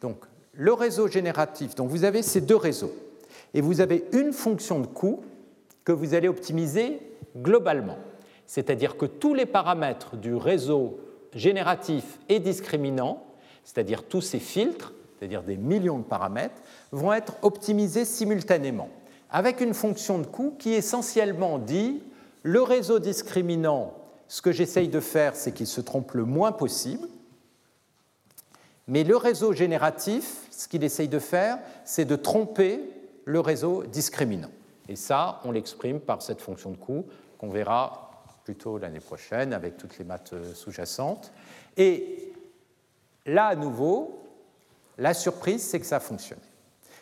Donc, le réseau génératif, donc vous avez ces deux réseaux, et vous avez une fonction de coût que vous allez optimiser globalement. C'est-à-dire que tous les paramètres du réseau génératif et discriminant, c'est-à-dire tous ces filtres, c'est-à-dire des millions de paramètres, vont être optimisés simultanément, avec une fonction de coût qui essentiellement dit le réseau discriminant, ce que j'essaye de faire, c'est qu'il se trompe le moins possible, mais le réseau génératif, ce qu'il essaye de faire, c'est de tromper le réseau discriminant. Et ça, on l'exprime par cette fonction de coût qu'on verra plutôt l'année prochaine avec toutes les maths euh, sous-jacentes. Et là, à nouveau, la surprise, c'est que ça a fonctionné.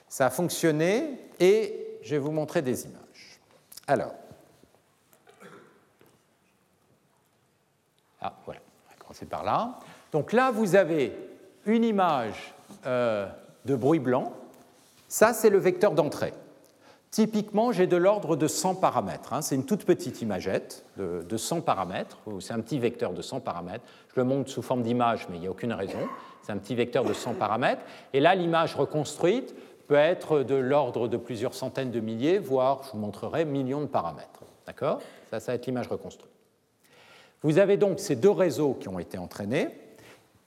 Ça a fonctionné et je vais vous montrer des images. Alors, ah, voilà, on va commencer par là. Donc là, vous avez une image euh, de bruit blanc. Ça, c'est le vecteur d'entrée. Typiquement, j'ai de l'ordre de 100 paramètres. Hein. C'est une toute petite imagette de, 100 paramètres, c'est un petit vecteur de 100 paramètres. Je le montre sous forme d'image, mais il n'y a aucune raison. C'est un petit vecteur de 100 paramètres. Et là, l'image reconstruite peut être de l'ordre de plusieurs centaines de milliers, voire, je vous montrerai, millions de paramètres. D'accord? Ça, ça va être l'image reconstruite. Vous avez donc ces deux réseaux qui ont été entraînés.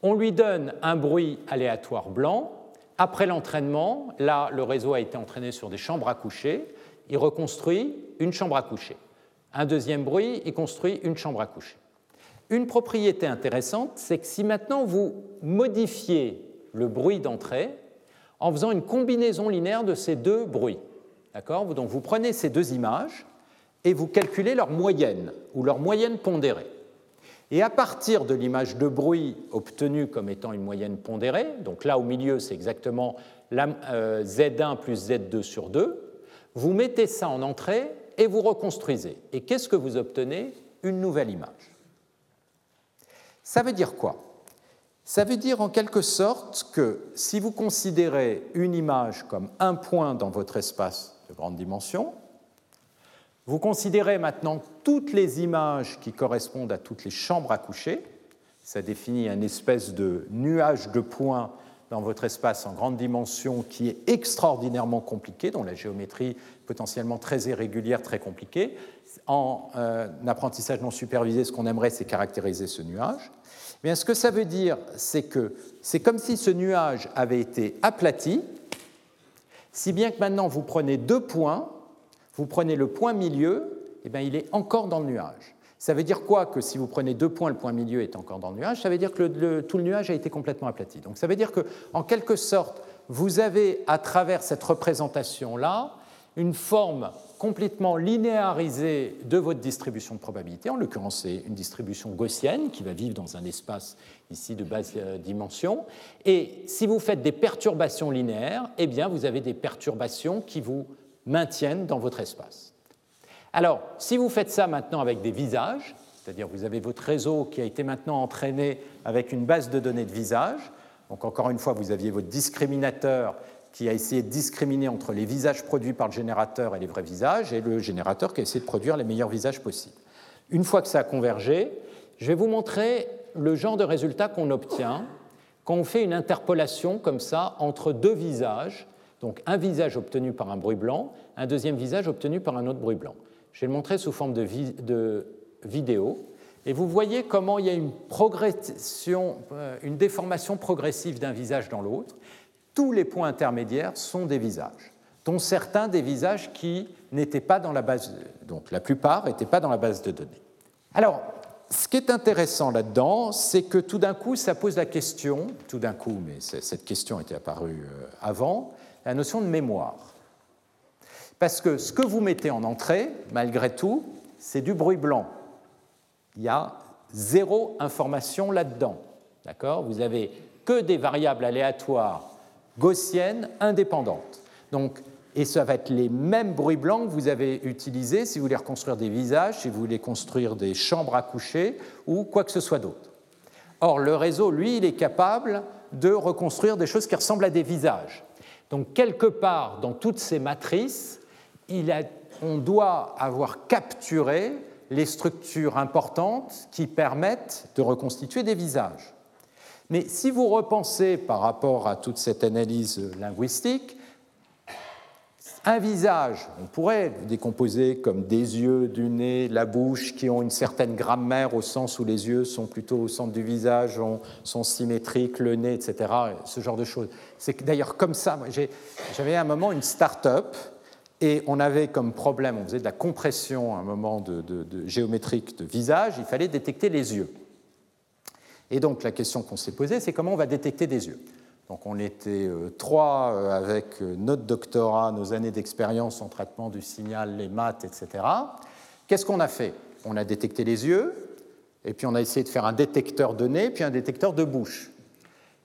On lui donne un bruit aléatoire blanc après l'entraînement, là, le réseau a été entraîné sur des chambres à coucher. Il reconstruit une chambre à coucher. Un deuxième bruit, il construit une chambre à coucher. Une propriété intéressante, c'est que si maintenant vous modifiez le bruit d'entrée en faisant une combinaison linéaire de ces deux bruits, Donc vous prenez ces deux images et vous calculez leur moyenne ou leur moyenne pondérée. Et à partir de l'image de bruit obtenue comme étant une moyenne pondérée, donc là au milieu c'est exactement euh, Z1 plus Z2 sur 2, vous mettez ça en entrée et vous reconstruisez. Et qu'est-ce que vous obtenez? Une nouvelle image. Ça veut dire quoi? Ça veut dire en quelque sorte que si vous considérez une image comme un point dans votre espace de grande dimension, vous considérez maintenant toutes les images qui correspondent à toutes les chambres à coucher. Ça définit un espèce de nuage de points dans votre espace en grande dimension qui est extraordinairement compliqué, dont la géométrie potentiellement très irrégulière, très compliquée. En euh, apprentissage non supervisé, ce qu'on aimerait, c'est caractériser ce nuage. Mais ce que ça veut dire, c'est que c'est comme si ce nuage avait été aplati, si bien que maintenant vous prenez deux points vous prenez le point milieu, eh bien, il est encore dans le nuage. Ça veut dire quoi que si vous prenez deux points, le point milieu est encore dans le nuage Ça veut dire que tout le nuage a été complètement aplati. Donc ça veut dire que, en quelque sorte, vous avez à travers cette représentation-là une forme complètement linéarisée de votre distribution de probabilité. En l'occurrence, c'est une distribution gaussienne qui va vivre dans un espace ici de basse euh, dimension. Et si vous faites des perturbations linéaires, eh bien, vous avez des perturbations qui vous maintiennent dans votre espace. Alors, si vous faites ça maintenant avec des visages, c'est-à-dire vous avez votre réseau qui a été maintenant entraîné avec une base de données de visages, donc encore une fois, vous aviez votre discriminateur qui a essayé de discriminer entre les visages produits par le générateur et les vrais visages, et le générateur qui a essayé de produire les meilleurs visages possibles. Une fois que ça a convergé, je vais vous montrer le genre de résultat qu'on obtient quand on fait une interpolation comme ça entre deux visages donc un visage obtenu par un bruit blanc, un deuxième visage obtenu par un autre bruit blanc. Je vais le montrer sous forme de, vidéo. Et vous voyez comment il y a une, euh, une déformation progressive d'un visage dans l'autre. Tous les points intermédiaires sont des visages, dont certains des visages qui n'étaient pas dans la base, donc la plupart n'étaient pas dans la base de données. Alors, ce qui est intéressant là-dedans, c'est que tout d'un coup, ça pose la question, tout d'un coup, mais cette question était apparue euh, avant, la notion de mémoire. Parce que ce que vous mettez en entrée, malgré tout, c'est du bruit blanc. Il y a zéro information là-dedans. D'accord? Vous avez que des variables aléatoires gaussiennes indépendantes. Donc, et ça va être les mêmes bruits blancs que vous avez utilisés si vous voulez reconstruire des visages, si vous voulez construire des chambres à coucher ou quoi que ce soit d'autre. Or, le réseau, lui, il est capable de reconstruire des choses qui ressemblent à des visages. Donc quelque part dans toutes ces matrices, on doit avoir capturé les structures importantes qui permettent de reconstituer des visages. Mais si vous repensez par rapport à toute cette analyse linguistique, Un visage, on pourrait le décomposer comme des yeux, du nez, la bouche, qui ont une certaine grammaire au sens où les yeux sont plutôt au centre du visage, sont symétriques, le nez, etc. Ce genre de choses. C'est d'ailleurs comme ça. J'avais à un moment une start-up et on avait comme problème, on faisait de la compression à un moment de, géométrique de visage, il fallait détecter les yeux. Et donc la question qu'on s'est posée, c'est comment on va détecter des yeux? Donc on était euh, trois euh, avec euh, notre doctorat, nos années d'expérience en traitement du signal, les maths, etc. Qu'est-ce qu'on a fait? On a détecté les yeux, et puis on a essayé de faire un détecteur de nez, puis un détecteur de bouche.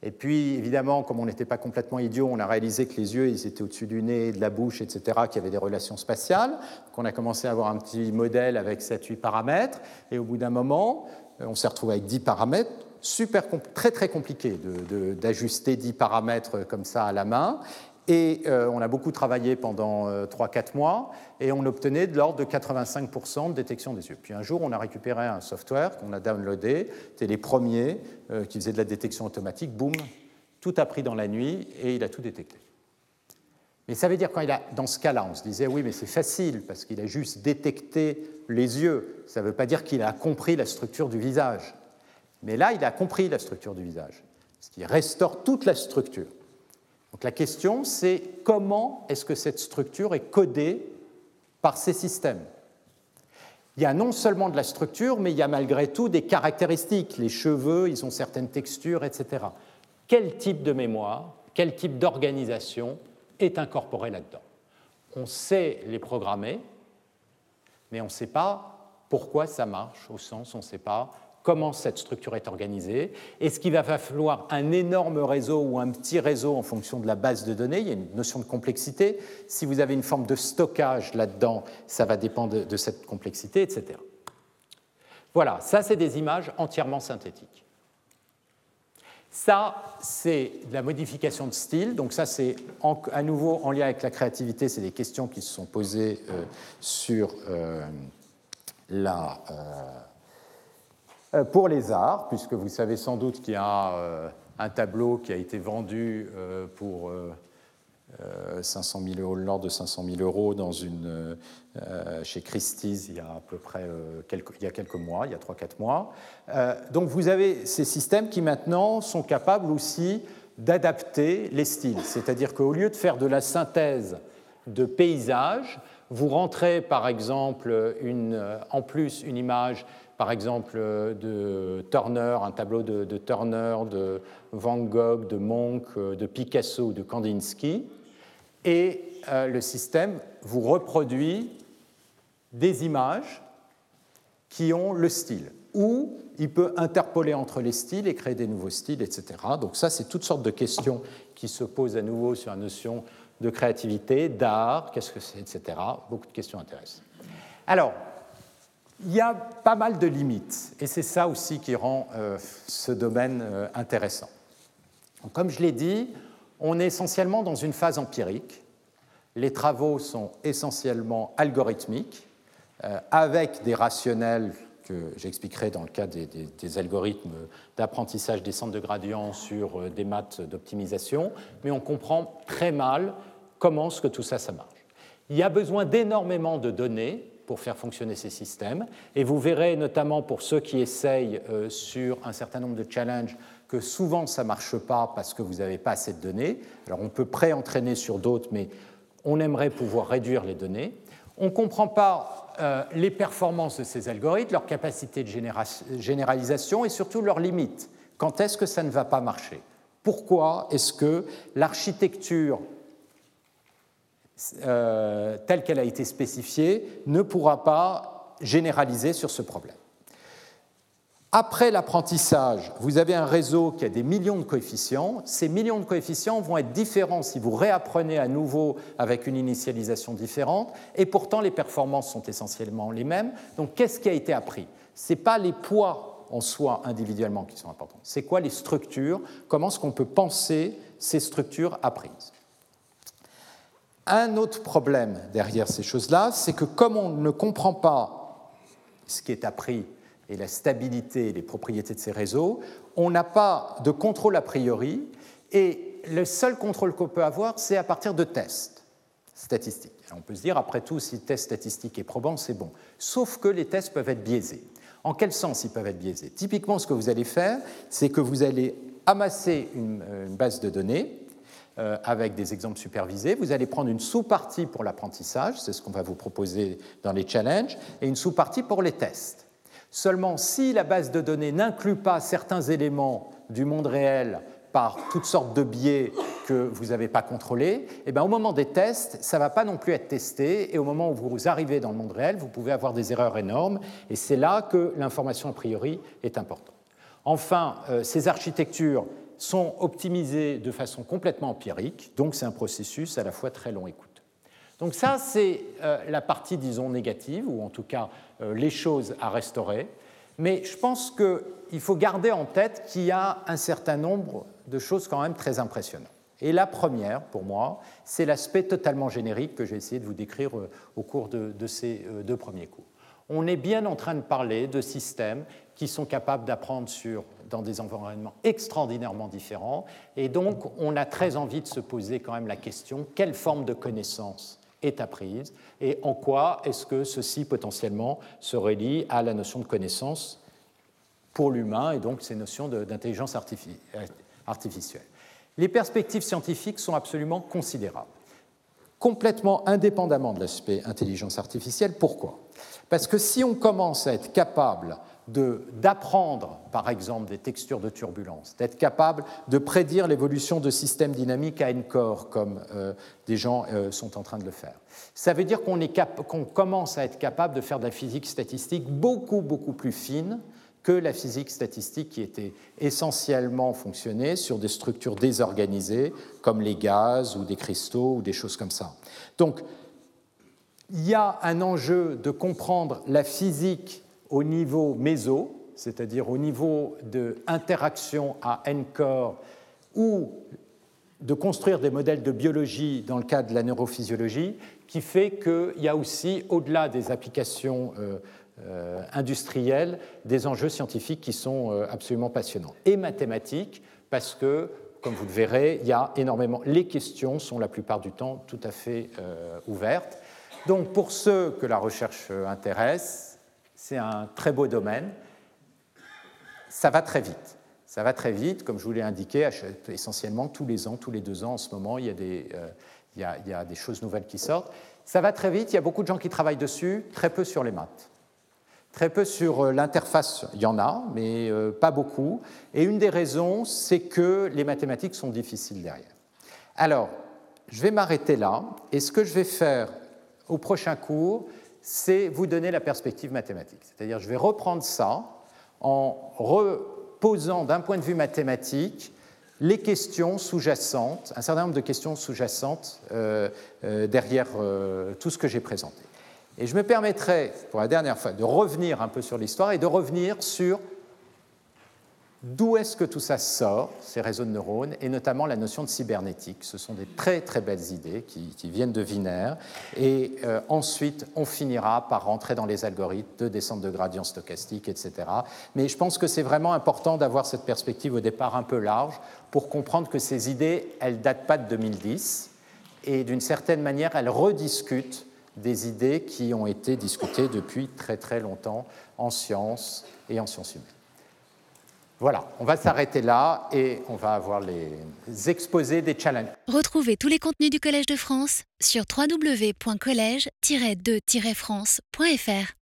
Et puis, évidemment, comme on n'était pas complètement idiot, on a réalisé que les yeux, ils étaient au-dessus du nez, de la bouche, etc., qu'il y avait des relations spatiales. Donc, on a commencé à avoir un petit modèle avec 7-8 paramètres. Et au bout d'un moment, on s'est retrouvé avec 10 paramètres super, très très compliqué d'ajuster 10 paramètres comme ça à la main. Et euh, on a beaucoup travaillé pendant 3-4 euh, mois et on obtenait de l'ordre de 85% de détection des yeux. Puis un jour, on a récupéré un software qu'on a downloadé. C'était les premiers euh, qui faisaient de la détection automatique. Boum, tout a pris dans la nuit et il a tout détecté. Mais ça veut dire quand il a, dans ce cas-là, on se disait oui, mais c'est facile parce qu'il a juste détecté les yeux. Ça ne veut pas dire qu'il a compris la structure du visage. Mais là, il a compris la structure du visage, ce qui restaure toute la structure. Donc la question, c'est comment est-ce que cette structure est codée par ces systèmes? Il y a non seulement de la structure, mais il y a malgré tout des caractéristiques. Les cheveux, ils ont certaines textures, etc. Quel type de mémoire, quel type d'organisation est incorporé là-dedans? On sait les programmer, mais on ne sait pas pourquoi ça marche, au sens on ne sait pas comment cette structure est organisée. Est-ce qu'il va falloir un énorme réseau ou un petit réseau en fonction de la base de données? Il y a une notion de complexité. Si vous avez une forme de stockage là-dedans, ça va dépendre de cette complexité, etc. Voilà, ça c'est des images entièrement synthétiques. Ça, c'est de la modification de style. Donc ça, c'est à nouveau en lien avec la créativité. C'est des questions qui se sont posées euh, sur euh, la... Euh, pour les arts, puisque vous savez sans doute qu'il y a euh, un tableau qui a été vendu euh, pour 500 000 euros, l'ordre de 500 000 euros dans une, chez Christie's il y a à peu près quelques, il y a quelques mois, il y a 3-4 mois. donc vous avez ces systèmes qui maintenant sont capables aussi d'adapter les styles. C'est-à-dire qu'au lieu de faire de la synthèse de paysages, vous rentrez par exemple une, en plus une image par exemple de Turner, un tableau de, Turner, de Van Gogh, de Monk, de Picasso, de Kandinsky, et euh, le système vous reproduit des images qui ont le style, ou il peut interpoler entre les styles et créer des nouveaux styles, etc. Donc ça, c'est toutes sortes de questions qui se posent à nouveau sur la notion de créativité, d'art, qu'est-ce que c'est, etc. Beaucoup de questions intéressent. Alors, il y a pas mal de limites, et c'est ça aussi qui rend euh, ce domaine euh, intéressant. comme je l'ai dit, on est essentiellement dans une phase empirique. Les travaux sont essentiellement algorithmiques, euh, avec des rationnels que j'expliquerai dans le cas des, algorithmes d'apprentissage des centres de gradient sur des maths d'optimisation, mais on comprend très mal comment ce que tout ça, ça marche. Il y a besoin d'énormément de données pour faire fonctionner ces systèmes. Et vous verrez notamment pour ceux qui essayent euh, sur un certain nombre de challenges que souvent ça ne marche pas parce que vous n'avez pas assez de données. Alors on peut pré-entraîner sur d'autres, mais on aimerait pouvoir réduire les données. On ne comprend pas euh, les performances de ces algorithmes, leur capacité de généralisation et surtout leurs limites. Quand est-ce que ça ne va pas marcher? Pourquoi est-ce que l'architecture euh, telle qu'elle a été spécifiée ne pourra pas généraliser sur ce problème. Après l'apprentissage, vous avez un réseau qui a des millions de coefficients. Ces millions de coefficients vont être différents si vous réapprenez à nouveau avec une initialisation différente, et pourtant les performances sont essentiellement les mêmes. Donc qu'est-ce qui a été appris? Ce n'est pas les poids en soi individuellement qui sont importants, c'est quoi les structures, comment est-ce qu'on peut penser ces structures apprises? Un autre problème derrière ces choses-là, c'est que comme on ne comprend pas ce qui est appris et la stabilité et les propriétés de ces réseaux, on n'a pas de contrôle a priori et le seul contrôle qu'on peut avoir, c'est à partir de tests. statistique. on peut se dire, après tout, si le test statistique est probant, c'est bon. Sauf que les tests peuvent être biaisés. En quel sens ils peuvent être biaisés? Typiquement, ce que vous allez faire, c'est que vous allez amasser une, euh, base de données euh, avec des exemples supervisés. Vous allez prendre une sous-partie pour l'apprentissage, c'est ce qu'on va vous proposer dans les challenges, et une sous-partie pour les tests. Seulement, si la base de données n'inclut pas certains éléments du monde réel par toutes sortes de biais que vous n'avez pas contrôlés, et eh bien, au moment des tests, ça ne va pas non plus être testé, et au moment où vous arrivez dans le monde réel, vous pouvez avoir des erreurs énormes, et c'est là que l'information a priori est importante. Enfin, euh, ces architectures sont optimisées de façon complètement empirique, donc c'est un processus à la fois très long et coûteux. Donc ça, c'est euh, la partie, disons, négative, ou en tout cas euh, les choses à restaurer. Mais je pense qu'il faut garder en tête qu'il y a un certain nombre de choses quand même très impressionnantes. Et la première, pour moi, c'est l'aspect totalement générique que j'ai essayé de vous décrire euh, au cours de, ces euh, deux premiers cours. On est bien en train de parler de systèmes qui sont capables d'apprendre sur, dans des environnements extraordinairement différents, et donc on a très envie de se poser quand même la question quelle forme de connaissance est apprise et en quoi est-ce que ceci potentiellement se relie à la notion de connaissance pour l'humain et donc ces notions d'intelligence artificielle. Les perspectives scientifiques sont absolument considérables, complètement indépendamment de l'aspect intelligence artificielle. Pourquoi? Parce que si on commence à être capable d'apprendre, par exemple, des textures de turbulence, d'être capable de prédire l'évolution de systèmes dynamiques à N-core, comme euh, des gens euh, sont en train de le faire. Ça veut dire qu'on commence à être capable de faire de la physique statistique beaucoup, beaucoup plus fine que la physique statistique qui était essentiellement fonctionnée sur des structures désorganisées, comme les gaz ou des cristaux ou des choses comme ça. Donc, il y a un enjeu de comprendre la physique au niveau méso, c'est-à-dire au niveau d'interaction à n-corps, ou de construire des modèles de biologie dans le cadre de la neurophysiologie, qui fait qu'il y a aussi, au-delà des applications euh, euh, industrielles, des enjeux scientifiques qui sont euh, absolument passionnants. Et mathématiques, parce que, comme vous le verrez, il y a énormément. Les questions sont la plupart du temps tout à fait ouvertes. Donc, pour ceux que la recherche intéresse, c'est un très beau domaine. Ça va très vite. Ça va très vite, comme je vous l'ai indiqué, essentiellement tous les ans, tous les deux ans en ce moment, il y, a des, euh, il, y a, des, choses nouvelles qui sortent. Ça va très vite, il y a beaucoup de gens qui travaillent dessus, très peu sur les maths. Très peu sur euh, l'interface, il y en a, mais euh, pas beaucoup. Et une des raisons, c'est que les mathématiques sont difficiles derrière. Alors, je vais m'arrêter là, et ce que je vais faire au prochain cours, c'est vous donner la perspective mathématique. C'est-à-dire, je vais reprendre ça en reposant d'un point de vue mathématique les questions sous-jacentes, un certain nombre de questions sous-jacentes euh, euh, derrière euh, tout ce que j'ai présenté. Et je me permettrai, pour la dernière fois, de revenir un peu sur l'histoire et de revenir sur D'où est-ce que tout ça sort, ces réseaux de neurones, et notamment la notion de cybernétique? Ce sont des très très belles idées qui, viennent de Wiener. Et euh, ensuite, on finira par rentrer dans les algorithmes de descente de gradient stochastique, etc. Mais je pense que c'est vraiment important d'avoir cette perspective au départ un peu large pour comprendre que ces idées, elles datent pas de 2010. Et d'une certaine manière, elles rediscutent des idées qui ont été discutées depuis très très longtemps en sciences et en sciences humaines. Voilà, on va s'arrêter là et on va avoir les exposés des challenges. Retrouvez tous les contenus du Collège de France sur www.colège-2-france.fr.